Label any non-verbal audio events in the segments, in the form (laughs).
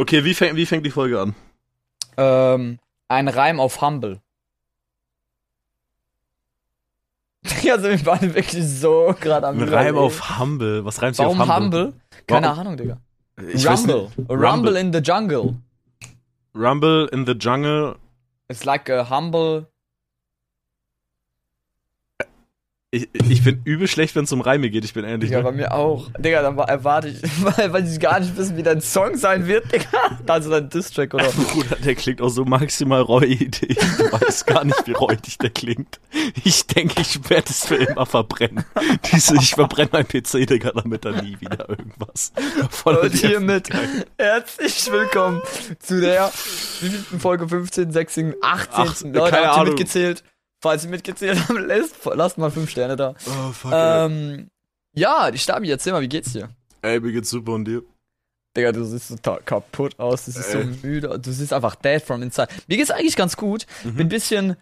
Okay, wie, fäng, wie fängt die Folge an? Ähm, ein Reim auf Humble. (laughs) Ja, also wir waren wirklich so gerade am Ein Reim auf Humble. Was reimt sich auf Warum Humble? Humble? Keine Warum- Ahnung, Digga. Ich Rumble. Rumble. Rumble. in the jungle. Rumble in the Jungle. It's like a humble. Ich, ich bin übel schlecht, wenn es um Reime geht, ich bin ehrlich. Ja, ne? bei mir auch. Digga, dann wa- erwarte ich, (laughs) weil, weil ich gar nicht wissen, wie dein Song sein wird, Digga. (laughs) Also dein Distrack oder. (laughs) Bruder, der klingt auch so maximal räudig. Ich weiß gar nicht, wie räudig der klingt. Ich denke, ich werde es für immer verbrennen. Diese, ich verbrenne mein PC, Digga, damit da nie wieder irgendwas von Und hiermit herzlich willkommen zu der Folge 15, 16, 18. Ach, Leute, habt ihr mitgezählt? Falls ihr mitgezählt habt, (laughs) lasst, lasst mal 5 Sterne da. Oh, fuck, ey. Ähm, ja, die Stabi, erzähl mal, wie geht's dir? Ey, mir geht's super und dir? Digga, du siehst total kaputt aus, du siehst Äh. so müde, du siehst einfach dead from inside. Mir geht's eigentlich ganz gut, Mhm. bin ein bisschen,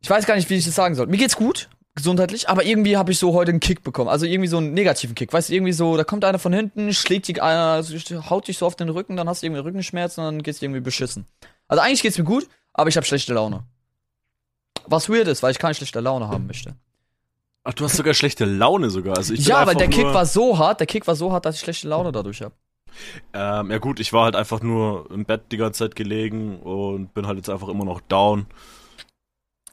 ich weiß gar nicht, wie ich das sagen soll. Mir geht's gut, gesundheitlich, aber irgendwie habe ich so heute einen Kick bekommen, also irgendwie so einen negativen Kick, weißt du, irgendwie so, da kommt einer von hinten, schlägt dich einer, haut dich so auf den Rücken, dann hast du irgendwie Rückenschmerzen und dann geht's irgendwie beschissen. Also eigentlich geht's mir gut, aber ich habe schlechte Laune. Was weird ist, weil ich keine schlechte Laune haben möchte. Ach, du hast sogar schlechte Laune sogar. Also ich Ja, weil der Kick war so hart, der Kick war so hart, dass ich schlechte Laune dadurch habe. Ähm, ja gut, ich war halt einfach nur im Bett die ganze Zeit gelegen und bin halt jetzt einfach immer noch down.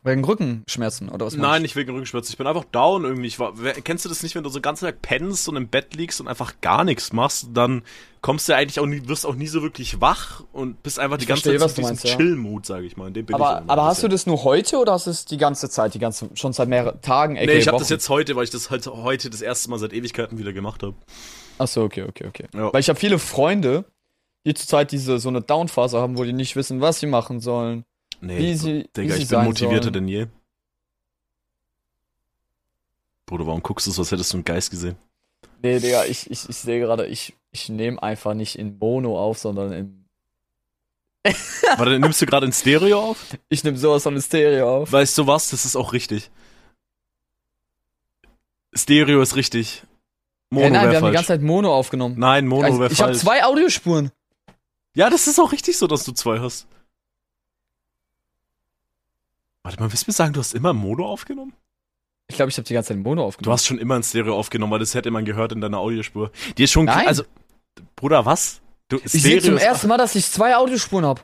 Wegen Rückenschmerzen oder was Nein, nicht wegen Rückenschmerzen. Ich bin einfach down irgendwie. Ich war, kennst du das nicht, wenn du so den ganzen Tag pennst und im Bett liegst und einfach gar nichts machst, dann kommst du eigentlich auch nie, wirst auch nie so wirklich wach und bist einfach die Ich ganze verstehe, Zeit in diesem meinst, ja. Chill-Mood, sage ich mal. Aber, aber hast du das nur heute oder hast du es die ganze Zeit, die ganze, schon seit mehreren Tagen, aka Nee, ich habe das jetzt heute, weil ich das halt heute das erste Mal seit Ewigkeiten wieder gemacht habe. Achso, okay, okay, okay. Ja. Weil ich habe viele Freunde, die zurzeit diese, so eine Downphase haben, wo die nicht wissen, was sie machen sollen. Nee, Wie sie- wie Digga, sie ich bin motivierter sollen. denn je. Bruder, warum guckst du so, als hättest du einen Geist gesehen? Nee, Digga, ich, ich, ich sehe gerade, ich, ich nehme einfach nicht in Mono auf, sondern in. (laughs) Warte, nimmst du gerade in Stereo auf? Ich nehme sowas von Stereo auf. Weißt du was? Das ist auch richtig. Stereo ist richtig. Mono Hey, nein, wir haben falsch. die ganze Zeit Mono aufgenommen. Nein, Mono Also, wäre ich habe falsch. zwei Audiospuren. Ja, das ist auch richtig so, dass du zwei hast. Warte mal, willst du mir sagen, du hast immer Mono aufgenommen? Ich glaube, ich habe die ganze Zeit Mono Du aufgenommen. hast schon immer ein Stereo aufgenommen, weil das hätte man gehört in deiner Audiospur. Die ist schon Nein. Also, Bruder, was? Du, ich sehe zum ersten Mal, dass ich zwei Audiospuren habe.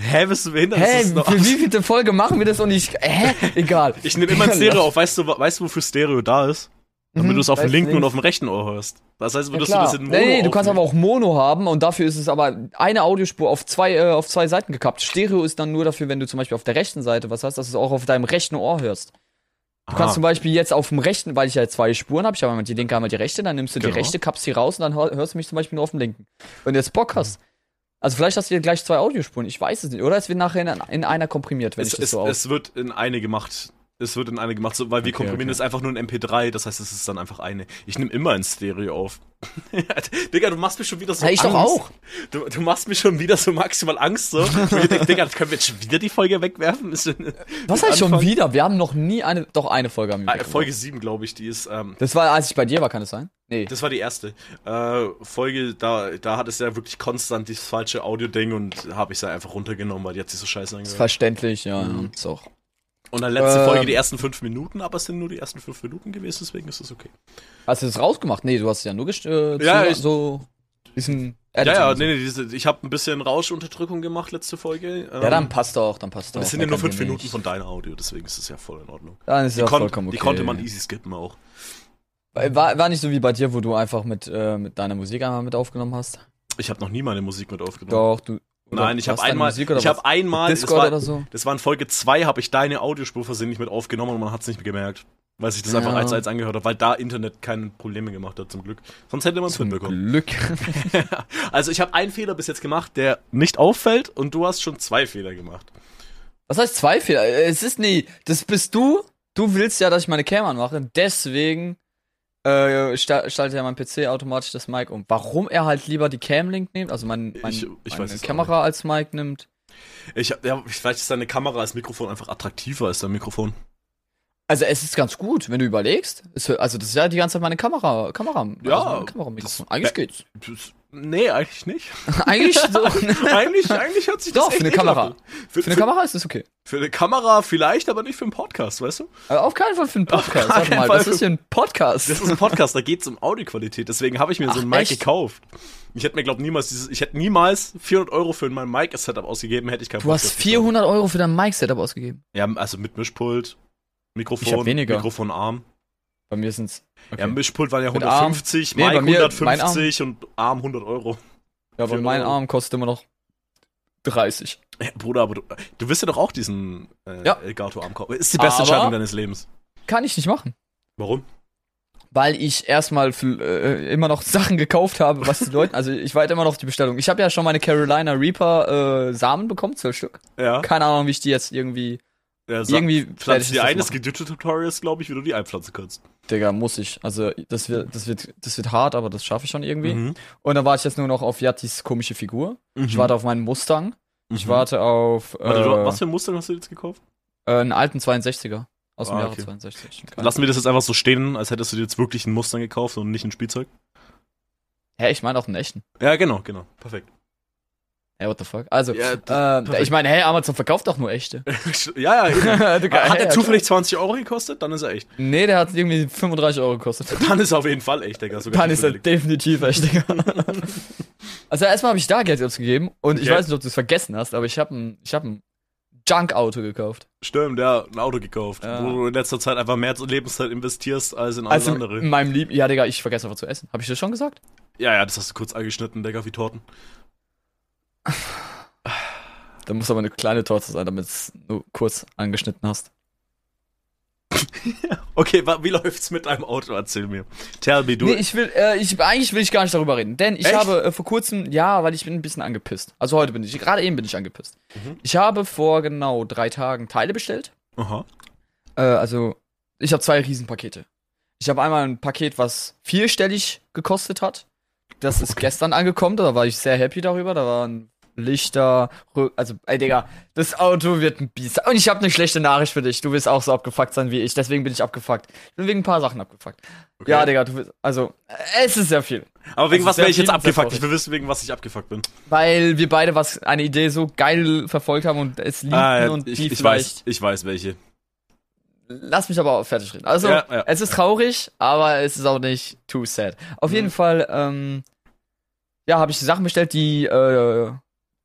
Hä, bist du behindert? Hä, für wie viele Folge machen wir das und ich. Hä? (laughs) Egal. Ich nehme immer ein (laughs) Stereo auf. Weißt du, weißt du, wofür Stereo da ist? Damit Mhm, du es auf dem linken und nicht. auf dem rechten Ohr hörst. Das heißt, Ja, würdest klar. du das in Mono nee, nee, du kannst aber auch Mono haben und dafür ist es aber eine Audiospur auf zwei, äh, auf zwei Seiten gekappt. Stereo ist dann nur dafür, wenn du zum Beispiel auf der rechten Seite was hast, dass du es auch auf deinem rechten Ohr hörst. Du kannst Aha. zum Beispiel jetzt auf dem rechten, weil ich ja zwei Spuren habe, ich habe einmal die linke, einmal die rechte, dann nimmst du Genau. die rechte, kappst die raus und dann hör- hörst du mich zum Beispiel nur auf dem linken. Wenn du jetzt Bock hast. Also vielleicht hast du hier gleich zwei Audiospuren, ich weiß es nicht. Oder es wird nachher in, in einer komprimiert, wenn es, ich das es, so aus. es wird in eine gemacht. Es wird in eine gemacht, so, weil wir Okay, komprimieren okay. das einfach nur in MP3, das heißt, es ist dann einfach eine. Ich nehme immer ein Stereo auf. (laughs) Digga, du machst mir schon wieder so Ja, ich Angst. doch auch. Du, du machst mir schon wieder so maximal Angst, so. (laughs) Denk, Digga, können wir jetzt schon wieder die Folge wegwerfen? Ist denn- Was heißt schon wieder? Wir haben noch nie eine, doch eine Folge wir Ah. Folge 7, glaube ich, die ist, ähm, Das war, als ich bei dir war, kann es sein? Nee. das war die erste. Äh, Folge, da, da hat es ja wirklich konstant dieses falsche Audio-Ding und habe ich sie einfach runtergenommen, weil die hat sich so scheiße Ist angehört. verständlich, ja. Mhm. ja. Ist auch. Und dann letzte Ähm. Folge die ersten fünf Minuten, aber es sind nur die ersten fünf Minuten gewesen, deswegen ist es okay. Hast du das rausgemacht? Nee, du hast es ja nur gest äh, Ja, ich- so bisschen Ja, Editing ja, so. nee, nee, diese, ich habe ein bisschen Rauschunterdrückung gemacht letzte Folge. Ähm, Ja, dann passt doch, dann passt doch. Das sind ja nur fünf Minuten von deiner Audio, deswegen ist es ja voll in Ordnung. Dann ist Die, ja vollkommen okay. die konnte man easy skippen auch. War, war nicht so wie bei dir, wo du einfach mit, äh, mit deiner Musik einmal mit aufgenommen hast? Ich habe noch nie meine Musik mit aufgenommen. Doch, du. Nein, ich habe einmal, Musik oder ich habe einmal, das Discord war, oder so? das war in Folge 2, habe ich deine Audiospur versehentlich mit aufgenommen und man hat es nicht gemerkt. Weil sich das Ja. einfach als als angehört hat, weil da Internet keine Probleme gemacht hat, zum Glück. Sonst hätte man es hinbekommen. Glück. (laughs) Also ich habe einen Fehler bis jetzt gemacht, der nicht auffällt und du hast schon zwei Fehler gemacht. Was heißt zwei Fehler? Es ist nie, das bist du. Du willst ja, dass ich meine Cam anmache. Deswegen äh, schaltet ja mein PC automatisch das Mic um. Warum er halt lieber die Cam-Link nimmt, also mein, mein, Ich- ich meine Kamera als Mic nimmt. Ich hab, ja, vielleicht ist deine Kamera als Mikrofon einfach attraktiver als dein Mikrofon. Also es ist ganz gut, wenn du überlegst. Es, also das ist ja die ganze Zeit meine Kamera, Kamera, Ja, also mein das- Eigentlich Ba- geht's. Das- Nee, eigentlich nicht. (laughs) Eigentlich so. (laughs) eigentlich, eigentlich hört sich das Doch, für eine ekelhaft Kamera. Für, Für eine Kamera ist das okay. Für eine Kamera vielleicht, aber nicht für einen Podcast, weißt du? Aber auf keinen Fall für einen Podcast. keinen Warte mal, Fall das ist hier ein Podcast. Das ist ein Podcast, da geht's um Audioqualität. Deswegen habe ich mir so Ach, ein Mic echt? gekauft. Ich hätte mir, glaub niemals dieses, ich hätte niemals 400 Euro für mein Mic-Setup ausgegeben, hätte ich kein Du hast 400 Euro für dein Mic-Setup ausgegeben. Ja, also mit Mischpult, Mikrofon. Mikrofonarm. Bei mir sind's. Okay. Ja, Mischpult waren ja Mit 150, Nee, Mic bei mir- 150 und Arm 100 Euro. Ja, aber 400 mein Euro. Arm kostet immer noch 30. Ja, Bruder, aber du, du wirst ja doch auch diesen äh, Ja. Elgato-Arm kaufen. Ist die beste Aber- Entscheidung deines Lebens. Kann ich nicht machen. Warum? Weil ich erstmal äh, immer noch (laughs) Sachen gekauft habe, was die Leute, also ich warte immer noch auf die Bestellung. Ich habe ja schon meine Carolina Reaper äh, Samen bekommen, zwölf Stück. Ja. Keine Ahnung, wie ich die jetzt irgendwie, ja sag- irgendwie ich Pflanzt dir ein, es gibt YouTube-Tutorials, glaube ich, wie du die einpflanzen kannst. Digga, muss ich. Also das wird, das wird, das wird hart, aber das schaffe ich schon irgendwie. Mhm. Und dann warte ich jetzt nur noch auf Yattis komische Figur. Ich warte auf meinen Mustang. Ich Mhm. warte auf äh, Warte, du, was für ein Muster hast du jetzt gekauft? äh, einen alten 62er aus dem Ah, Jahre okay. 62. Keine- Lassen wir das jetzt einfach so stehen, als hättest du dir jetzt wirklich einen Mustang gekauft und nicht ein Spielzeug? Hä, ich meine auch einen echten. Ja, genau, genau. Perfekt. Hä, what the fuck? Also, Ja, äh, ich meine, hey, Amazon verkauft doch nur echte. (laughs) ja, ja, eben. (laughs) Hat hey, er zufällig 20 Euro gekostet? Dann ist er echt. Nee, der hat irgendwie 35 Euro gekostet. (laughs) Dann ist er auf jeden Fall echt, Digga. Sogar Dann ist er definitiv echt, Digga. also erstmal habe ich da Geld ausgegeben und ich Okay. weiß nicht, ob du es vergessen hast, aber ich habe ein, ich habe ein Junk-Auto gekauft. Stimmt, ja, ein Auto gekauft. Ja. Wo du in letzter Zeit einfach mehr Lebenszeit investierst als in alles Also andere. in meinem Lieb, ja, Digga, ich vergesse einfach zu essen. Habe ich das schon gesagt? Ja, ja, das hast du kurz angeschnitten, Digga, wie Torten. Da muss aber eine kleine Torte sein, damit es nur kurz angeschnitten hast. (laughs) Okay, wie läuft's mit deinem Auto? Erzähl mir. Tell me, du. Nee, ich will, äh, ich, eigentlich will ich gar nicht darüber reden, denn ich Echt? habe äh, vor kurzem, ja, weil ich bin ein bisschen angepisst. Also heute bin ich, gerade eben bin ich angepisst. Mhm. Ich habe vor genau drei Tagen Teile bestellt. Aha. Äh, also, ich habe zwei Riesenpakete. Ich habe einmal ein Paket, was vierstellig gekostet hat. Das ist gestern angekommen, da war ich sehr happy darüber. Da waren Lichter, also, ey Digga, das Auto wird ein Biest. Und ich habe eine schlechte Nachricht für dich. Du wirst auch so abgefuckt sein wie ich, deswegen bin ich abgefuckt. Ich bin wegen ein paar Sachen abgefuckt. Okay. Ja, Digga, du wirst, also, es ist sehr viel. Aber wegen Also was wäre ich jetzt abgefuckt? Ich will wissen, wegen was ich abgefuckt bin. Weil wir beide was, eine Idee so geil verfolgt haben und es liebten Ah, ja, und ich, die ich vielleicht. weiß, ich weiß welche. Lass mich aber auch fertig reden. Also, Ja, ja. es ist traurig, aber es ist auch nicht too sad. Auf Mhm. jeden Fall, ähm, ja, habe ich die Sachen bestellt, die äh,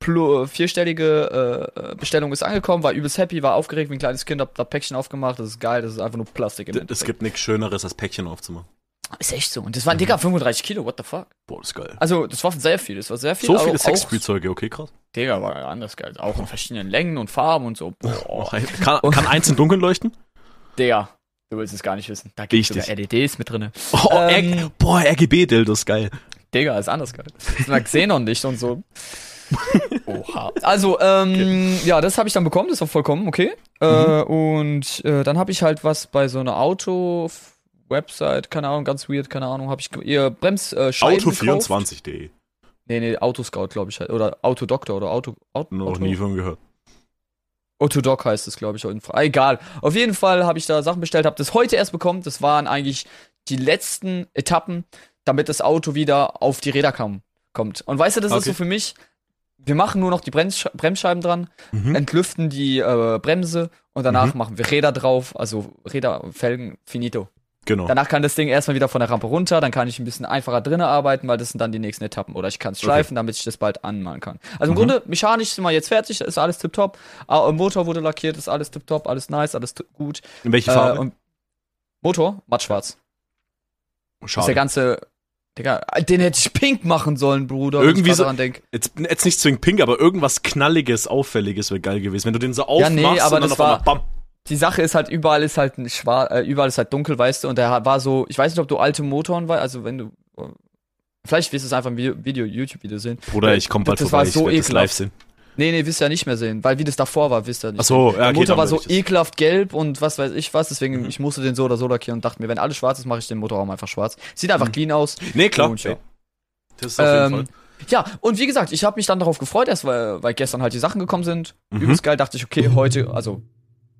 vierstellige äh, Bestellung ist angekommen, war übelst happy, war aufgeregt wie ein kleines Kind, hab da Päckchen aufgemacht, das ist geil, das ist einfach nur Plastik Es gibt nichts Schöneres, als Päckchen aufzumachen. Ist echt so. Und das waren, Digga, 35 Kilo, what the fuck? Boah, das ist geil. Also, das war sehr viel, das war sehr viel. So viele Sexspielzeuge, okay, krass. Digga, war anders geil. Auch in verschiedenen Längen und Farben und so. Boah. Kann, kann eins im Dunkeln leuchten? Digga, du willst es gar nicht wissen. Da gibt es LEDs mit drinne. Oh, Ähm, boah, RGB-Dildos, geil. Digga, ist anders geil. Das ist ein Xenon-Licht und so. (laughs) Oha. Also, ähm, ja, das habe ich dann bekommen, das war vollkommen okay. Äh, und äh, dann habe ich halt was bei so einer Auto-Website, keine Ahnung, ganz weird, keine Ahnung, habe ich ihr Bremsscheiben gekauft. Auto24.de. Nee, nee, Autoscout, glaube ich halt. Oder Autodoktor oder Auto. Auto Noch Auto, nie von gehört. Autodoc heißt es, glaube ich. Ah, egal. Auf jeden Fall habe ich da Sachen bestellt, habe das heute erst bekommen. Das waren eigentlich die letzten Etappen, damit das Auto wieder auf die Räder kam, kommt. Und weißt du, das ist Okay. so für mich, wir machen nur noch die Bremssch Bremsscheiben dran, Mhm. entlüften die äh, Bremse und danach Mhm. machen wir Räder drauf, also Räder, Felgen, finito. Genau. Danach kann das Ding erstmal wieder von der Rampe runter, dann kann ich ein bisschen einfacher drinnen arbeiten, weil das sind dann die nächsten Etappen. Oder ich kann es schleifen, damit ich das bald anmalen kann. Also im Mhm. Grunde, mechanisch sind wir jetzt fertig, ist alles tipptopp. Ah, Motor wurde lackiert, ist alles tipptopp, alles nice, alles gut. In welche Äh, Farbe? und Motor, mattschwarz. Das ist der Schade. ganze. Digga, den hätte ich pink machen sollen, Bruder. Irgendwie so-. Jetzt, jetzt nicht zwingend pink, aber irgendwas Knalliges, Auffälliges wäre geil gewesen. Wenn du den so Ja, aufmachst nee, aber und dann das war- bam. Die Sache ist halt, überall ist halt ein schwarz, äh, überall ist halt dunkel, weißt du, und der war so, ich weiß nicht, ob du alte Motoren weißt, also wenn du, vielleicht wirst du es einfach im Video, Video YouTube-Video sehen. Bruder, ich komm bald das vorbei, war so ich werd das live sehen. Nee, nee, wirst du ja nicht mehr sehen, weil wie das davor war, wisst ihr nicht. Ach so, ja, Der Motor war so ekelhaft gelb und was weiß ich was, deswegen, Mhm. ich musste den so oder so lackieren und dachte mir, wenn alles schwarz ist, mache ich den Motorraum einfach schwarz. Sieht einfach Mhm. clean aus. Nee, klar. Und ja. Das ist auf jeden Ähm, Fall. ja, und wie gesagt, ich habe mich dann darauf gefreut, erst weil, weil gestern halt die Sachen gekommen sind. Mhm. Übelst geil, dachte ich, okay, heute, also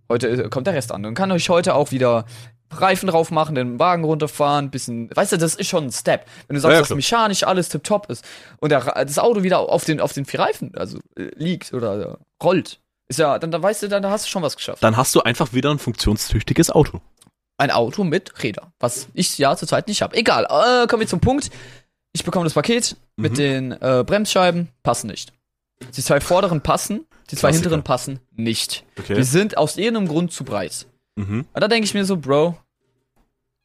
heute äh, kommt der Rest an. Dann kann ich heute auch wieder Reifen drauf machen, den Wagen runterfahren, bisschen, weißt du, das ist schon ein Step. Wenn du sagst, Ja, ja, dass mechanisch alles tipptopp ist und der, das Auto wieder auf den, auf den vier Reifen, also äh, liegt oder äh, rollt, ist ja, dann, dann weißt du, dann da hast du schon was geschafft. Dann hast du einfach wieder ein funktionstüchtiges Auto. Ein Auto mit Räder, was ich ja zurzeit nicht habe. Egal, äh, kommen wir zum Punkt. Ich bekomme das Paket mit Mhm. den äh, Bremsscheiben, passen nicht. Die zwei vorderen passen, die zwei Klassiker. hinteren passen nicht. Okay. Die sind aus irgendeinem Grund zu breit. Mhm. Und da denke ich mir so, Bro,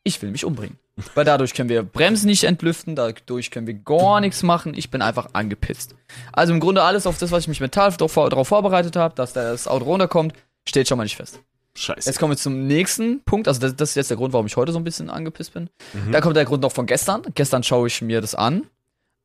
ich will mich umbringen. Weil dadurch können wir Bremsen nicht entlüften, dadurch können wir gar nichts machen. Ich bin einfach angepisst. Also im Grunde alles auf das, was ich mich mental darauf vorbereitet habe, dass das Auto runterkommt, steht schon mal nicht fest. Scheiße. Jetzt kommen wir zum nächsten Punkt. Also das, das ist jetzt der Grund, warum ich heute so ein bisschen angepisst bin. Mhm. Da kommt der Grund noch von gestern. Gestern schaue ich mir das an.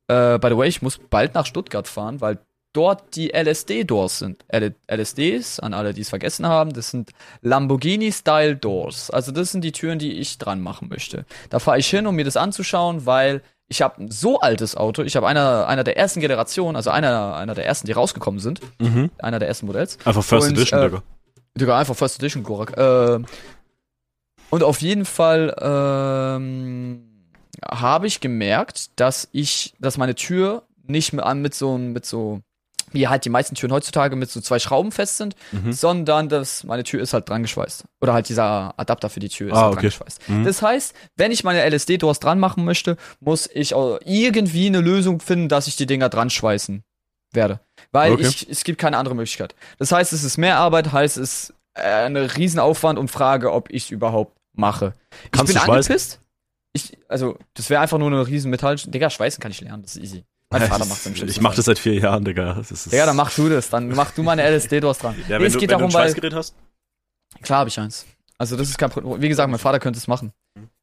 Äh, by the way, ich muss bald nach Stuttgart fahren, weil dort die LSD-Doors sind. L LSDs, an alle, die es vergessen haben, das sind Lamborghini-Style-Doors. Also das sind die Türen, die ich dran machen möchte. Da fahre ich hin, um mir das anzuschauen, weil ich habe ein so altes Auto. Ich habe einer, einer der ersten Generationen, also einer, einer der ersten, die rausgekommen sind. Mhm. Einer der ersten Modells. Einfach First Und, Edition, äh, Digga. Digga, einfach First Edition, Gorak. Äh, und auf jeden Fall ähm, habe ich gemerkt, dass ich, dass meine Tür nicht mehr mit so, mit so, wie halt die meisten Türen heutzutage mit so zwei Schrauben fest sind, Mhm. sondern dass meine Tür ist halt dran geschweißt. Oder halt dieser Adapter für die Tür ist Ah, halt okay. dran geschweißt. Mhm. Das heißt, wenn ich meine LSD-Doors dran machen möchte, muss ich irgendwie eine Lösung finden, dass ich die Dinger dran schweißen werde. Weil Okay. ich, es gibt keine andere Möglichkeit. Das heißt, es ist mehr Arbeit, heißt es äh, ein Riesenaufwand und Frage, ob ich es überhaupt mache. Kannst ich bin angepisst. Ich, also, das wäre einfach nur eine riesen Metall. Digga, schweißen kann ich lernen, das ist easy. Mein Vater macht es Ich mach das seit vier Jahren, Digga. Digga, dann mach du das. Dann mach du meine LSD-Doors dran. Ja, wenn es du, geht wenn darum, du ein Schweißgerät hast. Klar habe ich eins. Also das ist kein Problem. Wie gesagt, mein Vater könnte es machen.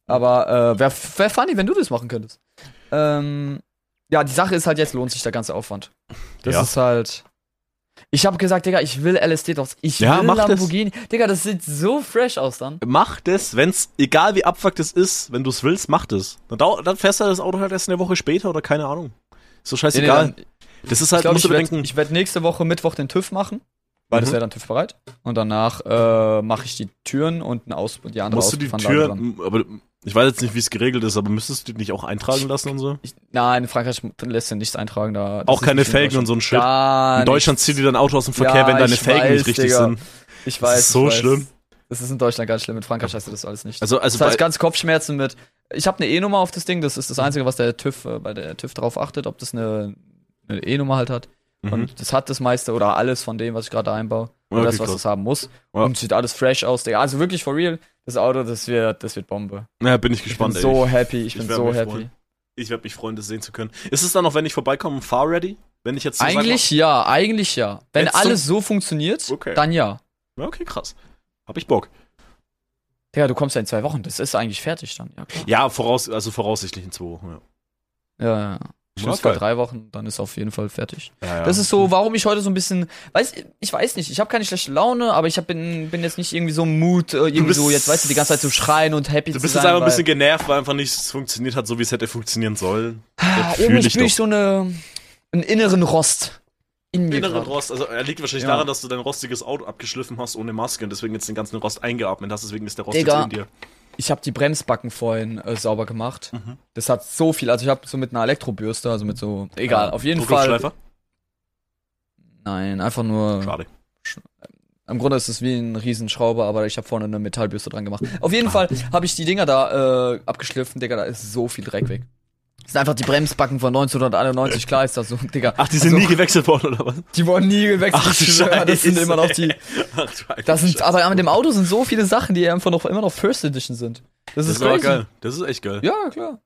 Aber äh, wäre wär funny, wenn du das machen könntest. Ähm, ja, die Sache ist halt, jetzt lohnt sich der ganze Aufwand. Das Ja. ist halt. Ich habe gesagt, Digga, ich will LSD draus. Ich Ja, will mach das. Lamborghini. Digga, das sieht so fresh aus dann. Mach das, wenn's, egal wie abfuckt es ist, wenn du es willst, mach das. Dann, dann fährst du das Auto halt erst eine Woche später oder keine Ahnung. So scheißegal. Nee, nee, dann- das ist ich halt, glaube, musst ich du werde bedenken. werd nächste Woche Mittwoch den TÜV machen. Weil das Mhm. wäre dann TÜV bereit. Und danach äh, mache ich die Türen und eine Aus die andere musst du die Tür, dran. aber ich weiß jetzt nicht, wie es geregelt ist, aber müsstest du die nicht auch eintragen lassen und so? Ich, nein, in Frankreich lässt sich nichts eintragen. Da, das Auch keine Felgen und so ein Shit. Gar In Deutschland zieht die dann Auto aus dem Verkehr, Ja, wenn deine ich Felgen weiß, nicht richtig Digga. sind. Ich weiß. so ich weiß. schlimm. Das ist in Deutschland ganz schlimm. In Frankreich hast du das alles nicht. Also, also das heißt ganz Kopfschmerzen mit. Ich habe eine E-Nummer auf das Ding. Das ist das Einzige, was der TÜV äh, bei der TÜV drauf achtet, ob das eine eine E-Nummer halt hat. mhm. Und das hat das meiste oder alles von dem, was ich gerade einbaue. Und Okay, das, was es haben muss. Ja. Und sieht alles fresh aus, Digga. Also wirklich for real. Das Auto, das wird, das wird Bombe. ja, bin ich Ich bin gespannt, ey. so happy. Ich, ich bin so happy. freuen. Ich werde mich freuen, das sehen zu können. Ist es dann noch, wenn ich vorbeikomme, fahr ready? Wenn ich jetzt so sag Eigentlich ja, eigentlich ja. Wenn alles so funktioniert, Okay. dann Ja, okay, krass. Hab ich Bock. Digga, du kommst ja in zwei Wochen. Das ist eigentlich fertig dann. Ja, klar. Ja, voraus, also voraussichtlich in zwei Wochen. Ja. Ja, ja. Schluss bei drei Wochen, dann ist auf jeden Fall fertig. Ja, ja. Das ist so, warum ich heute so ein bisschen, weiß ich weiß nicht, ich habe keine schlechte Laune, aber ich hab, bin, bin jetzt nicht irgendwie so im Mut, äh, irgendwie bist- so jetzt weißt du die ganze Zeit zu schreien und happy Du zu bist sein. jetzt einfach ein bisschen genervt, weil einfach nichts funktioniert hat, so wie es hätte funktionieren sollen. Ah, irgendwie ich spüre ich so eine einen inneren Rost in mir. Inneren. Rost, also er liegt wahrscheinlich Ja. daran, dass du dein rostiges Auto abgeschliffen hast ohne Maske und deswegen jetzt den ganzen Rost eingeatmet hast, deswegen ist der Rost Digga. jetzt in dir. Ich habe die Bremsbacken vorhin äh, sauber gemacht. Mhm. Das hat so viel, also ich habe so mit einer Elektrobürste, also mit so egal, Ja. auf jeden Fall. Nein, einfach nur Schade. Im Grunde ist es wie ein Riesenschrauber, aber ich habe vorne eine Metallbürste dran gemacht. Auf jeden Ah. Fall habe ich die Dinger da äh, abgeschliffen, Digga, da ist so viel Dreck weg. Das sind einfach die Bremsbacken von 1991, klar ist das so, Digga. Ach, die sind also, nie gewechselt worden, oder was? Die wurden nie gewechselt. Ach, schwör, das sind Scheiße. immer noch die. (laughs) Ach, Das sind, Scheiße. aber an dem Auto sind so viele Sachen, die einfach noch immer noch First Edition sind. Das, das ist crazy. geil. Das ist echt geil. Ja, klar.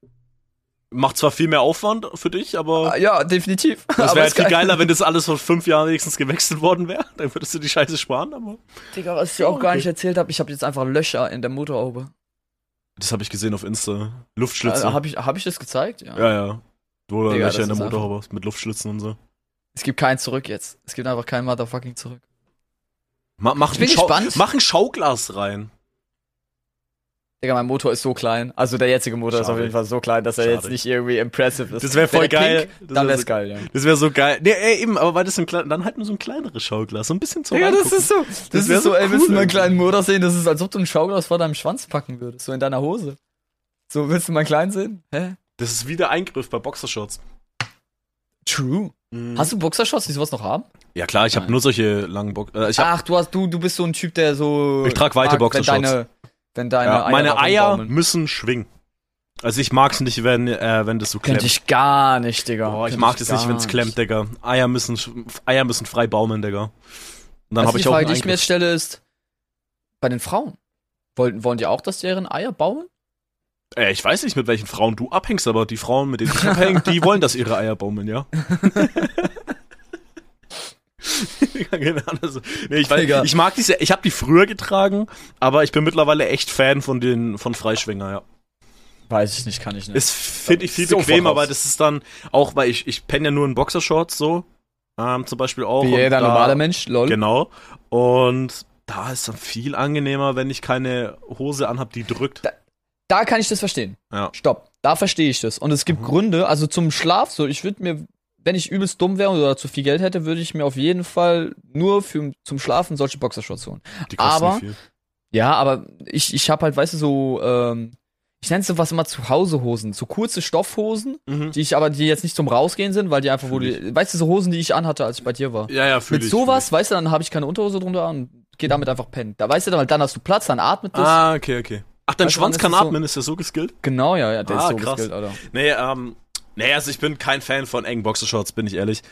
Macht zwar viel mehr Aufwand für dich, aber Ah, Ja, definitiv. das wäre (laughs) halt viel geil. geiler, wenn das alles vor fünf Jahren wenigstens gewechselt worden wäre. Dann würdest du die Scheiße sparen, aber. Digga, was ich dir auch gar Okay. nicht erzählt habe, ich habe jetzt einfach Löcher in der Motorhaube. Das habe ich gesehen auf Insta. Luftschlitze. Also, habe ich, hab ich das gezeigt? Ja. ja, ja. Du Digga, Löcher das in der Motorhaube hast mit Luftschlitzen und so. Es gibt kein Zurück jetzt. Es gibt einfach kein Motherfucking Zurück. Ma mach, Ich bin ein gespannt. mach ein Schauglas rein. Digga, mein Motor ist so klein. Also der jetzige Motor ist auf Schade. jeden Fall so klein, dass er Schade. jetzt nicht irgendwie impressive ist. Das wär voll geil. Pink, Das dann wär wär's so- geil, ja. Das wäre so geil. Nee, ey, eben, aber weil das so ein klein, dann halt nur so ein kleineres Schauglas, so ein bisschen zum Digga, das ist so, das, Das ist so, so ey, willst du meinen kleinen Motor sehen? Das ist, als ob du ein Schauglas vor deinem Schwanz packen würdest, so in deiner Hose. So, willst du meinen kleinen sehen? Hä? Das ist wie der Eingriff bei Boxershorts. True. Mhm. Hast du Boxershorts, die sowas noch haben? Ja klar, ich habe nur solche langen Box. Äh, Ach, du hast, du, du bist so ein Typ, der so. Ich trag weite Boxershorts. Wenn deine, wenn ja, Eier meine Eier müssen schwingen. Also ich mag's nicht, wenn äh, wenn das so Könnte klemmt. ich gar nicht, Digga. Boah, ich Könnte mag das gar nicht, wenn's klemmt, Digga. Eier müssen Eier müssen frei baumeln, Digga. Und dann Also habe die ich auch Frage, einen die ich mir jetzt stelle, ist: Bei den Frauen. Wollen, wollen die auch, dass deren Eier baumeln? äh, Ich weiß nicht, mit welchen Frauen du abhängst, aber die Frauen, mit denen ich abhänge, die wollen, dass ihre Eier baumeln, ja. (laughs) (laughs) (laughs) Genau, also, nee, ich, weiß, ich mag diese, ich habe die früher getragen, aber ich bin mittlerweile echt Fan von den von Freischwinger, ja. Weiß ich nicht, kann ich nicht. Ist finde ich viel bequemer, weil das ist dann auch, weil ich ich penne ja nur in Boxershorts so, ähm, zum Beispiel auch. Wie jeder da- normale Mensch, lol. Genau. Und da ist dann viel angenehmer, wenn ich keine Hose anhab, die drückt. Da kann ich das verstehen. Ja. Stopp. Da verstehe ich das. Und es gibt Mhm. Gründe, also zum Schlaf, so, ich würde mir, wenn ich übelst dumm wäre oder zu viel Geld hätte, würde ich mir auf jeden Fall nur für, zum Schlafen solche Boxershorts holen. Die kosten Aber- nicht viel. Ja, aber ich, ich habe halt, weißt du, so, ähm, ich nenne es was immer Zuhausehosen, so kurze Stoffhosen, Mhm. die ich aber, die jetzt nicht zum Rausgehen sind, weil die einfach, die, weißt du, so Hosen, die ich anhatte, als ich bei dir war. Ja, ja, fühl Mit ich, sowas, weißt du, dann habe ich keine Unterhose drunter und geh damit einfach pennen. Da weißt du dann, dann hast du Platz, dann atmet das. ich. Ah, okay, okay. Ach, dein Weißt Schwanz kann es so- atmen, ist der so geskillt? Genau, ja, ja, der Ah, ist so krass. geskillt, Alter. Nee, ähm, nee, also ich bin kein Fan von engen Boxershorts, bin ich ehrlich.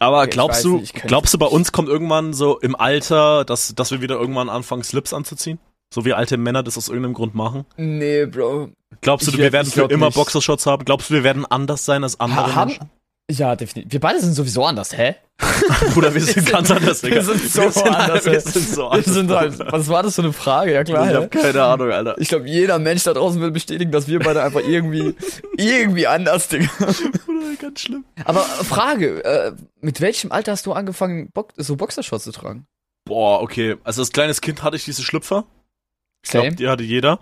Aber Okay, glaubst du, nicht, glaubst du, bei uns kommt irgendwann so im Alter, dass, dass wir wieder irgendwann anfangen, Slips anzuziehen? So wie alte Männer das aus irgendeinem Grund machen? Nee, Bro. Glaubst du, Ich wir werd- werden für immer nicht. Boxershorts haben? Glaubst du, wir werden anders sein als andere Ha- haben- Menschen? Ja, definitiv. Wir beide sind sowieso anders, hä? (laughs) Bruder, wir sind ganz anders, Digga. Wir sind so wir sind, anders, Wir sind so Wir anders. sind halt, was war das für eine Frage? Ja klar. ich hab keine Ahnung, Alter. Ich glaube, jeder Mensch da draußen will bestätigen, dass wir beide einfach irgendwie, (laughs) irgendwie anders, Digga. Bruder, ganz schlimm. Aber äh, Frage, äh, mit welchem Alter hast du angefangen, Bo so Boxershorts zu tragen? Boah, okay. Also als kleines Kind hatte ich diese Schlüpfer. Ich glaube, die hatte jeder.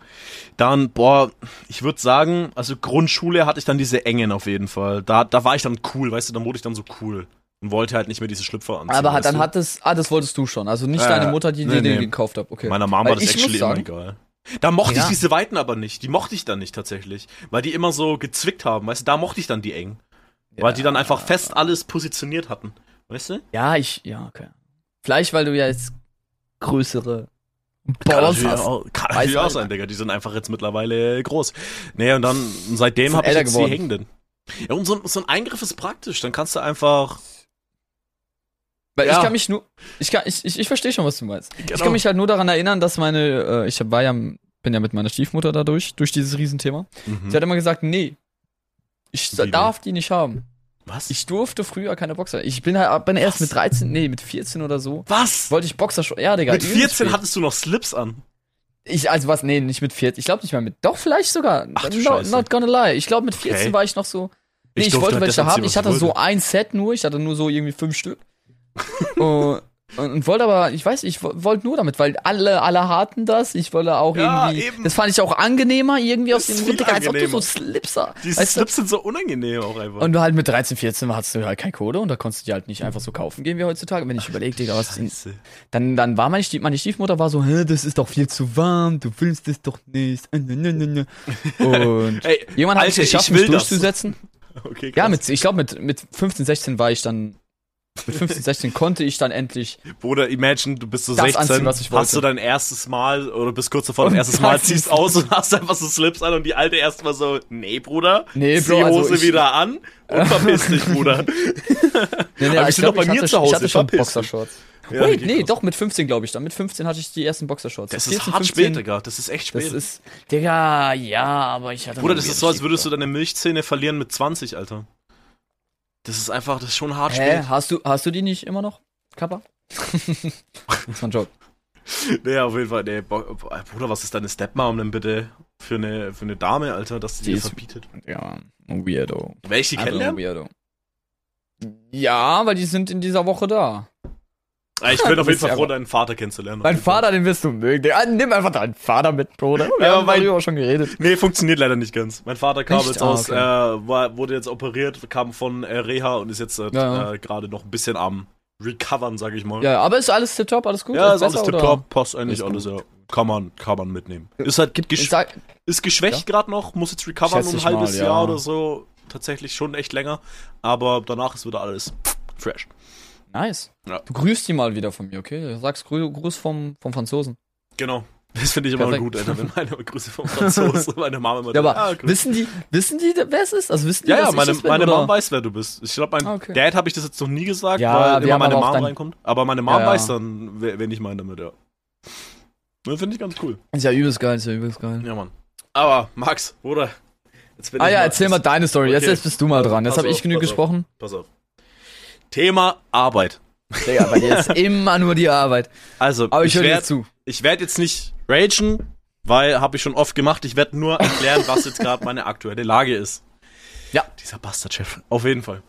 Dann, boah, ich würde sagen, also Grundschule hatte ich dann diese engen auf jeden Fall. Da, da war ich dann cool, weißt du, da wurde ich dann so cool. Und wollte halt nicht mehr diese Schlüpfer anziehen. Aber hat, dann du? hat es, ah, das wolltest du schon. Also nicht Ja, deine Mutter, die nee, dir den nee. gekauft hat. Okay. Meiner Mama war das ich actually immer sagen- egal. Da mochte ich Ja. diese Weiten aber nicht. Die mochte ich dann nicht tatsächlich. Weil die immer so gezwickt haben, weißt du, da mochte ich dann die eng. Weil die dann einfach fest alles positioniert hatten. Weißt du? Ja, ich, ja, okay. Vielleicht, weil du ja jetzt größere Balls natürlich hast. auch, kann natürlich auch sein, Digga. Die sind einfach jetzt mittlerweile groß. Nee, und dann seitdem habe ich jetzt geworden. die hängenden. Ja, und so, so ein Eingriff ist praktisch. Dann kannst du einfach. Weil Ja. ich kann mich nur, ich kann, ich, ich, ich verstehe schon, was du meinst. Ich Genau. kann mich halt nur daran erinnern, dass meine, äh, ich war ja, bin ja mit meiner Stiefmutter dadurch, durch dieses Riesenthema. Mhm. Sie hat immer gesagt, nee, ich Wie darf die nicht haben. Was? Ich durfte früher keine Boxer. Ich bin halt, bin erst mit 13, nee, mit 14 oder so. Was? Wollte ich Boxer schon, ja, Digga. Mit übelst 14 spät. hattest du noch Slips an. Ich, also was, nee, nicht mit 14. Ich glaube nicht mal mit, doch, vielleicht sogar. Ach du no, Scheiße. not gonna lie. Ich glaube mit 14 Okay. war ich noch so, nee, ich, durfte wollte halt welche das haben. Ich hatte so ein Set nur, ich hatte nur so irgendwie fünf Stück. (laughs) und, und, und wollte aber, ich weiß, ich wo- wollte nur damit, weil alle, alle hatten das. Ich wollte auch Ja, irgendwie, eben. das fand ich auch angenehmer, irgendwie aus dem ist Digga, als ob du so. Slips hast. Die Weißt du? Slips sind so unangenehm auch einfach. Und du halt mit 13, 14 hattest du halt kein Kohle und da konntest du die halt nicht einfach so kaufen gehen wie heutzutage. Wenn ich überlege, Digga, was denn, Scheiße. dann, dann war meine, Stief, meine Stiefmutter war so, Hä, das ist doch viel zu warm, du willst es doch nicht. (laughs) Und irgendwann Ey, ich Alter, es geschafft, mich durchzusetzen. (laughs) Okay, Ja, mit, ich glaube, mit, mit 15, 16 war ich dann, mit 15, 16 konnte ich dann endlich. Bruder, imagine, du bist so Das 16, anziehen, ich hast du dein erstes Mal oder bist kurz davor, Und dein erstes Mal, das ziehst (laughs) aus und hast einfach so Slips an und die alte erstmal so, nee, Bruder, Nee, zieh Bro, die also Hose ich- wieder an und (laughs) verpiss dich, Bruder. Nee, (laughs) Aber wir sind doch bei ich mir zu Hause, Ich hatte schon. Boxershorts. Ja, Wait, nee, doch, mit 15 glaube ich dann. Mit 15 hatte ich die ersten Boxershorts. Das 14, ist hart 15, spät, Digga, das ist echt Das spät. ist, Digga, ja, aber ich hatte Bruder, das ist so, als würdest du deine Milchzähne verlieren mit 20, Alter. Das ist einfach, das ist schon hart Hä, spät. hast du, hast du die nicht immer noch, Kappa? (laughs) das war ein Joke. Nee, auf jeden Fall, nee, Bo- Bruder, was ist deine Stepmom denn bitte für eine, für eine Dame, Alter, dass sie Die dir verbietet? Ja, ein Weirdo. Werde ich die kennenlernen? Weirdo. Ja, weil die sind in dieser Woche da. Ah, Ich bin auf jeden Fall ja froh, deinen Vater kennenzulernen. Mein Vater, den wirst du mögen. Ah, Nimm einfach deinen Vater mit, Bruder. Wir Ja, haben mein- darüber schon geredet. Nee, funktioniert leider nicht ganz. Mein Vater kam Echt? jetzt Ah, aus, okay. äh, war, wurde jetzt operiert, kam von äh, Reha und ist jetzt äh, Ja, ja. gerade noch ein bisschen am Recovern, sag ich mal. Ja, aber ist alles tipptopp, alles gut? Ja, ist alles besser, oder? tipptopp, passt eigentlich Ist alles, ja. Kann man, kann man mitnehmen. Ist halt gesch sag, ist geschwächt gerade noch, muss jetzt recovern um ein halbes mal, ja. Jahr oder so. Tatsächlich schon echt länger. Aber danach ist wieder alles fresh. Nice. Ja. Du grüßt die mal wieder von mir, okay? Du sagst Grü Gruß vom, vom Franzosen. Genau. Das finde ich immer Perfekt. gut, Alter, wenn meine (laughs) Grüße vom Franzosen, meine Mama immer Ja, aber ah, wissen die, wissen die, wer es ist? Also wissen die, Ja, ja, meine, bin, meine? Mom weiß, wer du bist. Ich glaube, mein Ah, okay. Dad habe ich das jetzt noch nie gesagt, Ja, weil immer meine Mom reinkommt. Aber meine Mom Ja, weiß dann, wen ich meine damit, ja. Das finde ich ganz cool. Ist ja übelst geil, ist ja übelst geil. Ja, Mann. Aber, Max, Bruder. Jetzt Ah ich ja, erzähl mal deine Story. Jetzt, Okay. jetzt bist du mal dran. Jetzt habe ich auf. gesprochen. Pass auf. Thema Arbeit. Digga, bei dir ist immer nur die Arbeit. Also, Aber ich, werd- ich werde jetzt nicht ragen, weil habe ich schon oft gemacht. Ich werde nur erklären, was jetzt gerade meine aktuelle Lage ist. Ja. Dieser Bastardchef. Auf jeden Fall.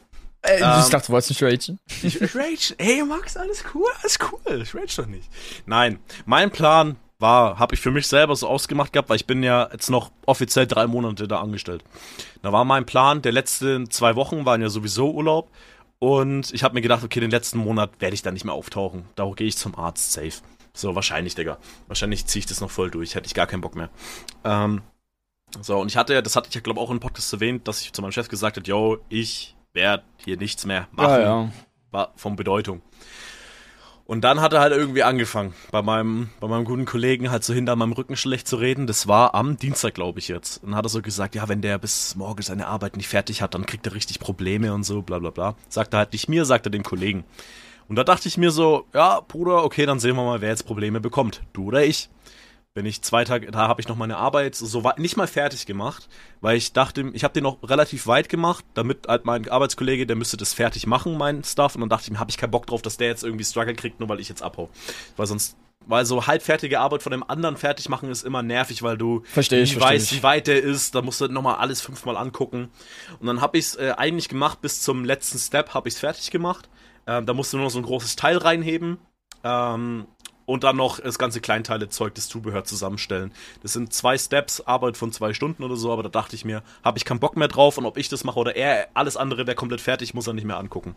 Äh, Ähm, ich dachte, du wolltest nicht ragen. Ich, ich rage. Hey Max, alles cool, alles cool. Ich rage doch nicht. Nein, mein Plan war, habe ich für mich selber so ausgemacht gehabt, weil ich bin ja jetzt noch offiziell drei Monate da angestellt. Da war mein Plan, der letzten zwei Wochen waren ja sowieso Urlaub. Und ich habe mir gedacht, okay, den letzten Monat werde ich da nicht mehr auftauchen. Da gehe ich zum Arzt safe. So, wahrscheinlich, Digga. Wahrscheinlich ziehe ich das noch voll durch. Hätte ich gar keinen Bock mehr. Ähm, so, und ich hatte ja, das hatte ich ja, glaube auch im Podcast erwähnt, dass ich zu meinem Chef gesagt habe, yo, ich werde hier nichts mehr machen Ja, ja. war von Bedeutung. Und dann hat er halt irgendwie angefangen, bei meinem, bei meinem guten Kollegen halt so hinter meinem Rücken schlecht zu reden. Das war am Dienstag, glaube ich jetzt. Und dann hat er so gesagt, ja, wenn der bis morgen seine Arbeit nicht fertig hat, dann kriegt er richtig Probleme und so, bla bla bla. Sagt er halt nicht mir, sagt er dem Kollegen. Und da dachte ich mir so, ja, Bruder, okay, dann sehen wir mal, wer jetzt Probleme bekommt. Du oder ich. Bin ich zwei Tage, da habe ich noch meine Arbeit so weit, nicht mal fertig gemacht, weil ich dachte, ich habe den noch relativ weit gemacht, damit halt mein Arbeitskollege, der müsste das fertig machen, mein Stuff. Und dann dachte ich mir, habe ich keinen Bock drauf, dass der jetzt irgendwie Struggle kriegt, nur weil ich jetzt abhau. Weil sonst, weil so halbfertige Arbeit von dem anderen fertig machen ist immer nervig, weil du Versteh ich, versteh weißt, wie weit der ist. Da musst du nochmal alles fünfmal angucken. Und dann habe ich es äh, eigentlich gemacht, bis zum letzten Step habe ich es fertig gemacht. Ähm, da musst du nur noch so ein großes Teil reinheben. Ähm, und dann noch das ganze Kleinteilezeug, das Zubehör zusammenstellen. Das sind zwei Steps, Arbeit von zwei Stunden oder so, aber da dachte ich mir, habe ich keinen Bock mehr drauf und ob ich das mache oder er, alles andere wäre komplett fertig, muss er nicht mehr angucken.